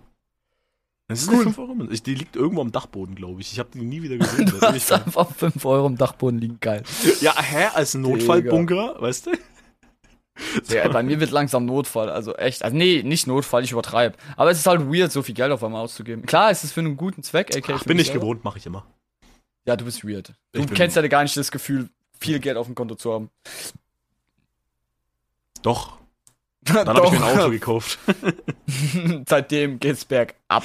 Das ist Cool. eine 5 Euro Münze. Die liegt irgendwo am Dachboden, glaube ich. Ich habe die nie wieder (laughs) gesehen. Du hast Ewigkeiten. einfach 5 Euro im Dachboden liegen, geil. ja, hä? Als Notfallbunker, weißt du? (laughs) Digga, bei mir wird langsam Notfall, also echt. Also nee, nicht Notfall, ich übertreibe. Aber es ist halt weird, so viel Geld auf einmal auszugeben. Klar, es ist für einen guten Zweck, aka Ach, für bin ich gewohnt, mache ich immer. Ja, du bist weird. Du kennst ja gar nicht das Gefühl, viel Geld auf dem Konto zu haben. Doch. (laughs) Dann habe ich mir ein Auto gekauft. (laughs) Seitdem geht's bergab.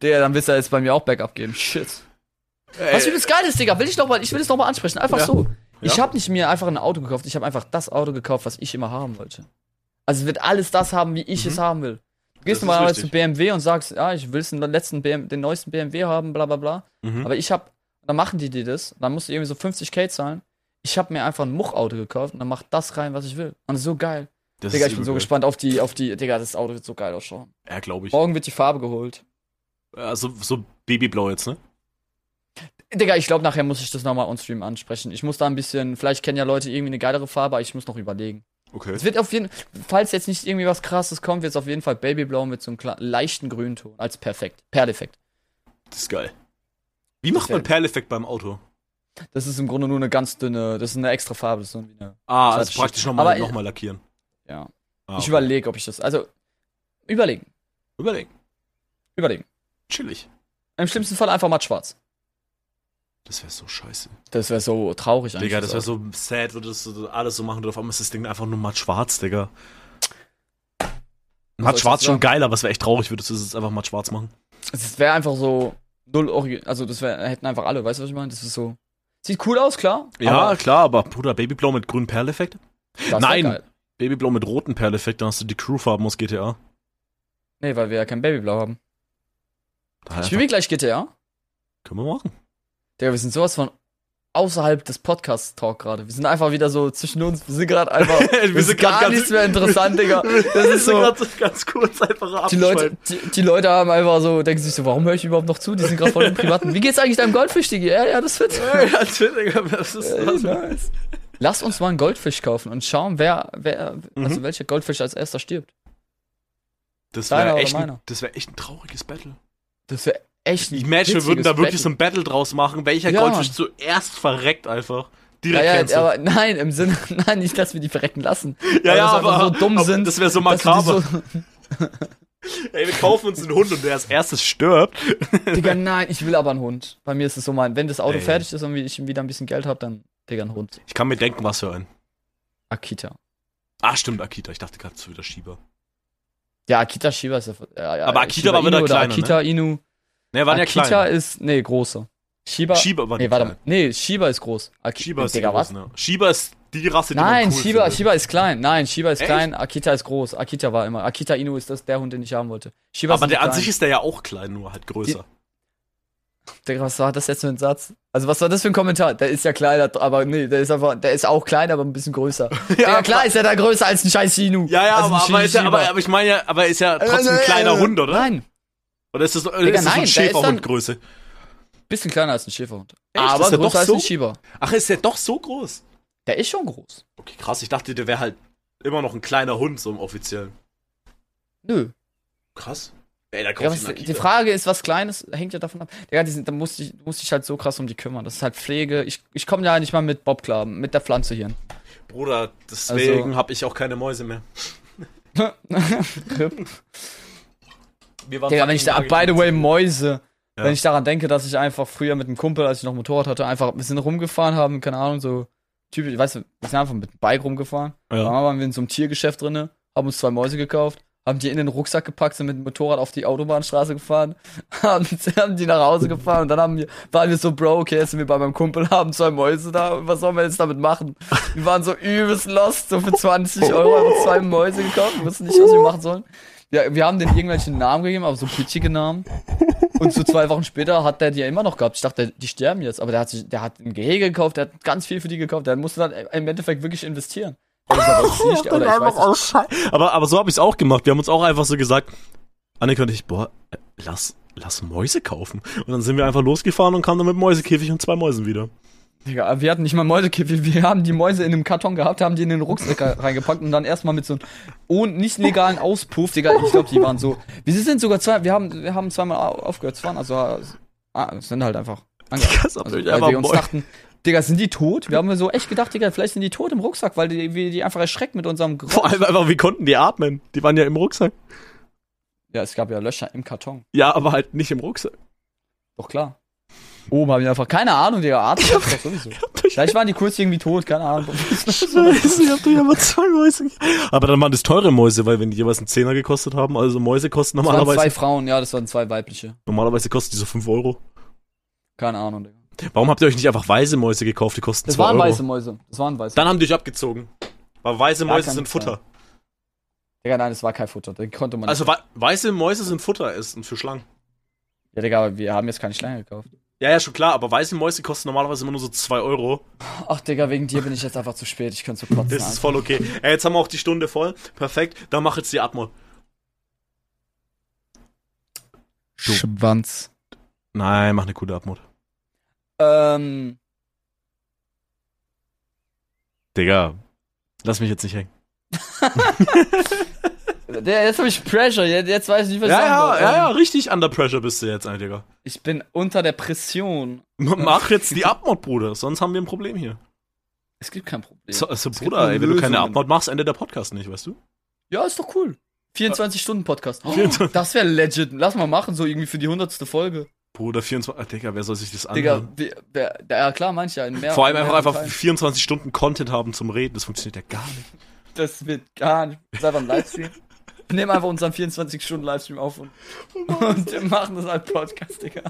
Der, dann willst du jetzt bei mir auch bergab gehen. Shit. Was übelst geil ist, Digga, will ich noch mal, ich will es noch mal ansprechen. Einfach Ja. so. Ich habe nicht mir einfach ein Auto gekauft, ich habe einfach das Auto gekauft, was ich immer haben wollte. Also es wird alles das haben, wie ich Mhm. es haben will. Du gehst normalerweise zu. BMW und sagst, ja, ich will den letzten BM, den neuesten BMW haben, bla bla bla. Mhm. Aber ich hab, dann machen die dir das, dann musst du irgendwie so 50k zahlen. Ich habe mir einfach ein Muchauto gekauft und dann macht das rein, was ich will. Und das ist so geil. Das Digga, ich bin so übel gespannt auf die, auf die, Digga, das Auto wird so geil ausschauen. geil. Ja, glaube ich. Morgen wird die Farbe geholt. Also so Babyblau jetzt, ne? Digga, ich glaube, nachher muss ich das nochmal on-stream ansprechen. Ich muss da ein bisschen, vielleicht kennen ja Leute irgendwie eine geilere Farbe, aber ich muss noch überlegen. Okay. Es wird auf jeden falls jetzt nicht irgendwie was krasses kommt, wird es auf jeden Fall Babyblau mit so einem leichten Grünton als perfekt. Perfekt. Das ist geil. Wie macht man Perleffekt beim Auto? Das ist im Grunde nur eine ganz dünne, das ist eine extra Farbe, das ist so eine, Ah, Das also praktisch nochmal noch mal lackieren. ja. Ah, Ich okay. überlege, ob ich das, also, überlegen, Überlegen. überlegen. Chillig. Im schlimmsten Fall einfach matt schwarz. Das wäre so scheiße. Das wäre so traurig eigentlich. Digga, das wäre so sad, würdest du alles so machen und auf einmal ist das Ding einfach nur matt schwarz, Digga. Matt schwarz schon geil, aber es wäre echt traurig, würdest du es jetzt einfach matt schwarz machen. Es wäre einfach so null Origi also das wär, hätten einfach alle, weißt du, was ich meine? Das ist so, sieht cool aus, klar. Ja, aber klar, aber Bruder, Babyblau mit grünem Perleffekt? nein. Babyblau mit roten Perleffekt, dann hast du die Crewfarben aus GTA. Nee, weil wir ja kein Babyblau haben. Spielen wir gleich GTA? können wir machen. Digga, wir sind sowas von außerhalb des Podcast-Talk gerade. Wir sind einfach wieder so zwischen uns. Wir sind gerade einfach. (laughs) Wir wir sind gar nichts mehr interessant, Digga. (laughs) Das ist so. ganz, ganz kurz einfach Die Leute, die, die Leute haben einfach so, denken sich so, warum höre ich überhaupt noch zu? Die sind gerade voll im Privaten. Wie geht's eigentlich deinem Goldfisch, Digi? Ja, ja, das wird. (laughs) Ja, Digga, was ist Ey, das? nice. Lass uns mal einen Goldfisch kaufen und schauen, wer, wer, also Mhm. welcher Goldfisch als erster stirbt. Das wäre echt, ein- das wär echt ein trauriges Battle. Das wäre echt Ich imagine, wir würden da wirklich Battle. so ein Battle draus machen, welcher Ja, Goldfisch zuerst verreckt einfach. Ja, Direkt ja, cancel. aber nein, im Sinne, (laughs) nein, nicht, dass wir die verrecken lassen. ja, ja, aber, so dumm aber sind. Das wäre so makaber. So, (laughs) Ey, wir kaufen uns einen Hund und der als erstes stirbt. (laughs) Digga, nein, ich will aber einen Hund. Bei mir ist es so mein, wenn das Auto Ey. fertig ist und ich wieder ein bisschen Geld habe, dann, Digga, ein Hund. Ich kann mir denken, was für ein. Akita. Ah, stimmt, Akita. Ich dachte gerade, es wieder Schieber. Ja, Akita Shiba ist ja, ja, ja Aber Akita Shiba war wieder Inu kleiner, Akita Inu. Ne, waren ja Akita klein. ist, nee, große. Shiba, Shiba war nee, die warte mal. Nee, Shiba ist groß. Aki Shiba ist die Digga, was? große, ne? Shiba ist die Rasse, die Nein, man cool Shiba, findet. Shiba ist klein. Nein, Shiba ist Echt? klein, Akita ist groß. Akita war immer. Akita Inu ist das der Hund, den ich haben wollte. Shiba Aber der an sich ist der ja auch klein, nur halt größer. Digga, was war das jetzt für ein Satz? Also, was war das für ein Kommentar? Der ist ja kleiner, aber nee, der ist einfach, der ist auch klein, aber ein bisschen größer. (laughs) ja, klar ist er da größer als ein scheiß Inu. Ja, ja, also aber, aber, ja, aber, aber ich meine ja, aber ist ja trotzdem ein Äh, kleiner Hund, oder? Nein, Oder ist das, Digga, ist das nein, so ein Schäferhundgröße? bisschen kleiner als ein Schäferhund. Echt? Aber Ist der größer doch als so? ein Shiba. Ach, ist der doch so groß? Der ist schon groß. Okay, krass. Ich dachte, der wäre halt immer noch ein kleiner Hund, so im offiziellen. Nö. Krass. Ey, da Ja, kauft was, die. Frage ist, was Kleines hängt ja davon ab. Digga, die sind, da musste ich, musste ich halt so krass um die kümmern. Das ist halt Pflege. Ich, ich komme ja nicht mal mit Bob klar, mit der Pflanze hier. Bruder, deswegen Also- habe ich auch keine Mäuse mehr. (laughs) Wir waren Digga, wenn ich da, by the way. Mäuse. Ja. Wenn ich daran denke, dass ich einfach früher mit einem Kumpel, als ich noch ein Motorrad hatte, einfach, wir sind rumgefahren haben, keine Ahnung, so typisch, weißt du, wir sind einfach mit dem Bike rumgefahren. Ja. Dann waren wir in so einem Tiergeschäft drinne, haben uns zwei Mäuse gekauft, haben die in den Rucksack gepackt, sind mit dem Motorrad auf die Autobahnstraße gefahren, (laughs) haben, haben die nach Hause gefahren und dann haben wir, waren wir so, Bro, okay, jetzt sind wir bei meinem Kumpel, (laughs) haben zwei Mäuse da, was sollen wir jetzt damit machen? Wir waren so übelst lost, so für 20 (laughs) Euro einfach zwei Mäuse gekauft, wir wussten nicht, was wir machen sollen. Ja, wir haben denen irgendwelche Namen gegeben, aber so kitschige Namen. Und so zwei Wochen später hat der die ja immer noch gehabt. Ich dachte, die sterben jetzt. Aber der hat sich, der hat ein Gehege gekauft, der hat ganz viel für die gekauft. Der musste dann im Endeffekt wirklich investieren. (laughs) Nicht. Aber, aber so habe ich es auch gemacht. Wir haben uns auch einfach so gesagt, Annika und ich, boah, äh, lass, lass Mäuse kaufen. Und dann sind wir einfach losgefahren und kamen dann mit Mäusekäfig und zwei Mäusen wieder. Digga, wir hatten nicht mal Mäusekäfig. Wir haben die Mäuse in einem Karton gehabt, haben die in den Rucksack reingepackt und dann erstmal mit so einem ohne, nicht legalen Auspuff, Digga, ich glaube, die waren so. Wir sind sogar zwei, wir haben, wir haben zweimal au- aufgehört zu fahren, also ah, sind halt einfach angehalten. Also, weil wir uns dachten, Digga, sind die tot? Wir haben so echt gedacht, Digga, vielleicht sind die tot im Rucksack, weil die, wir die einfach erschreckt mit unserem Geräusch. Vor allem einfach, wie konnten die atmen? Die waren ja im Rucksack. Ja, es gab ja Löcher im Karton. Ja, aber halt nicht im Rucksack. Doch klar. Oben haben die einfach, keine Ahnung, Digga, (laughs) Arzt doch sowieso. Vielleicht waren die kurz irgendwie tot, keine Ahnung. (laughs) Scheiße, ich hab doch ja mal zwei Mäuse. Aber dann waren das teure Mäuse, weil wenn die jeweils einen Zehner gekostet haben, also Mäuse kosten Das waren normalerweise, zwei Frauen, ja, das waren zwei weibliche. normalerweise kosten die so 5 Euro. Keine Ahnung, Digga. Warum habt ihr euch nicht einfach weiße Mäuse gekauft? Die kosten Das 2 waren Euro. weiße Mäuse. Das waren weiße. Dann haben die euch abgezogen. Weil weiße Mäuse sind Futter. Digga, nein, das war kein Futter. Den konnte man Also wei- weiße Mäuse sind Futter essen für Schlangen. Ja, Digga, aber wir haben jetzt keine Schlange gekauft. Ja, ja, schon klar, aber weiße Mäuse kosten normalerweise immer nur so 2 Euro. Ach, Digga, wegen dir bin ich jetzt einfach zu spät. Ich könnte so kotzen. Das ist voll okay. Ey, jetzt haben wir auch die Stunde voll. Perfekt. Dann mach jetzt die Atmo. Schwanz. Nein, mach eine coole Atmo. Ähm, Digga, lass mich jetzt nicht hängen. (laughs) der, jetzt habe ich Pressure. Jetzt, jetzt weiß ich nicht, was ich Ja, sagen ja, soll. ja, Ähm, ja, richtig under pressure bist du jetzt, ein Digga. Ich bin unter der Pression. Mach jetzt die Abmod, Bruder, sonst haben wir ein Problem hier. Es gibt kein Problem. So, also, Es Bruder, ey, wenn du keine. Abmod machst, endet der Podcast nicht, weißt du? Ja, ist doch cool. 24-Stunden-Podcast. Oh, 24. das wäre legit. Lass mal machen, so irgendwie für die hundertste Folge. Bruder, 24, ah, Digga, wer soll sich das Digga, anhören? wer, wer, ja klar, manche ja in mehr. Vor allem in einfach, einfach Teilen. 24 Stunden Content haben zum Reden, das funktioniert ja gar nicht. Das wird gar nicht. Das ist einfach ein Livestream. (laughs) Wir nehmen einfach unseren 24-Stunden-Livestream auf und, und wir machen das als Podcast, Digga.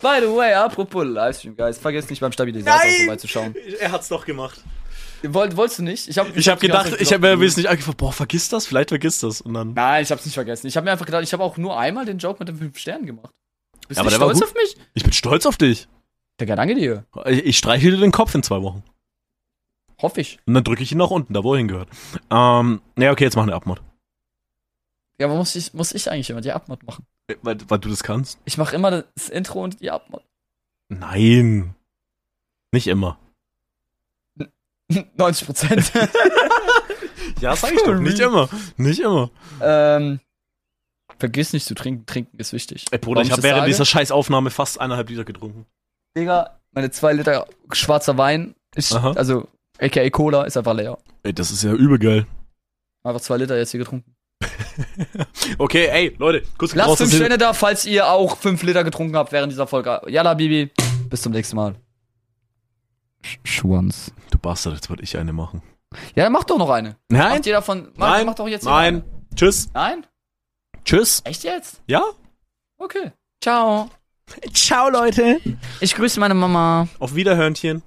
By the way, apropos Livestream, guys, vergesst nicht beim Stabilisator Nein! vorbeizuschauen. Er hat's doch gemacht. Wollt, wolltest du nicht? Ich habe Ich habe gedacht, ich habe mir nicht angefragt, boah, vergiss das, vielleicht vergiss das. Und dann. Nein, ich hab's nicht vergessen. Ich habe mir einfach gedacht, ich habe auch nur einmal den Joke mit den fünf Sternen gemacht. Bist Ja, du stolz auf mich? Ich bin stolz auf dich. Ja, danke dir. Ich, ich streiche dir den Kopf in zwei Wochen. Hoffe ich. Und dann drücke ich ihn nach unten, da wo er hingehört. Ähm, naja, okay, jetzt machen wir Abmod. Ja, aber muss ich, muss ich eigentlich immer die Abmod machen? Weil, weil du das kannst? Ich mache immer das Intro und die Abmod. Nein. Nicht immer. (laughs) 90 Prozent. (laughs) Ja, sag ich doch. Nicht immer. Nicht immer. ähm, vergiss nicht zu trinken. Trinken ist wichtig. Ey, Bruder, Warum ich habe während sage? dieser Scheißaufnahme fast eineinhalb Liter getrunken. Digga, meine zwei Liter schwarzer Wein ist, Aha. also, aka Cola, ist einfach leer. Ey, das ist ja übel geil. Einfach zwei Liter jetzt hier getrunken. (laughs) Okay, ey, Leute, kurz Lasst raus, fünf Sterne da, falls ihr auch fünf Liter getrunken habt während dieser Folge. Yalla, Bibi. Bis zum nächsten Mal. Sch Schwanz. Du Bastard, jetzt wollte ich eine machen. Ja, dann mach doch noch eine. Nein, Macht jeder von. Mach, nein, mach doch jetzt nein. Tschüss. Nein? Tschüss. Echt jetzt? Ja? Okay. Ciao. Ciao, Leute. Ich grüße meine Mama. Auf Wiederhörnchen.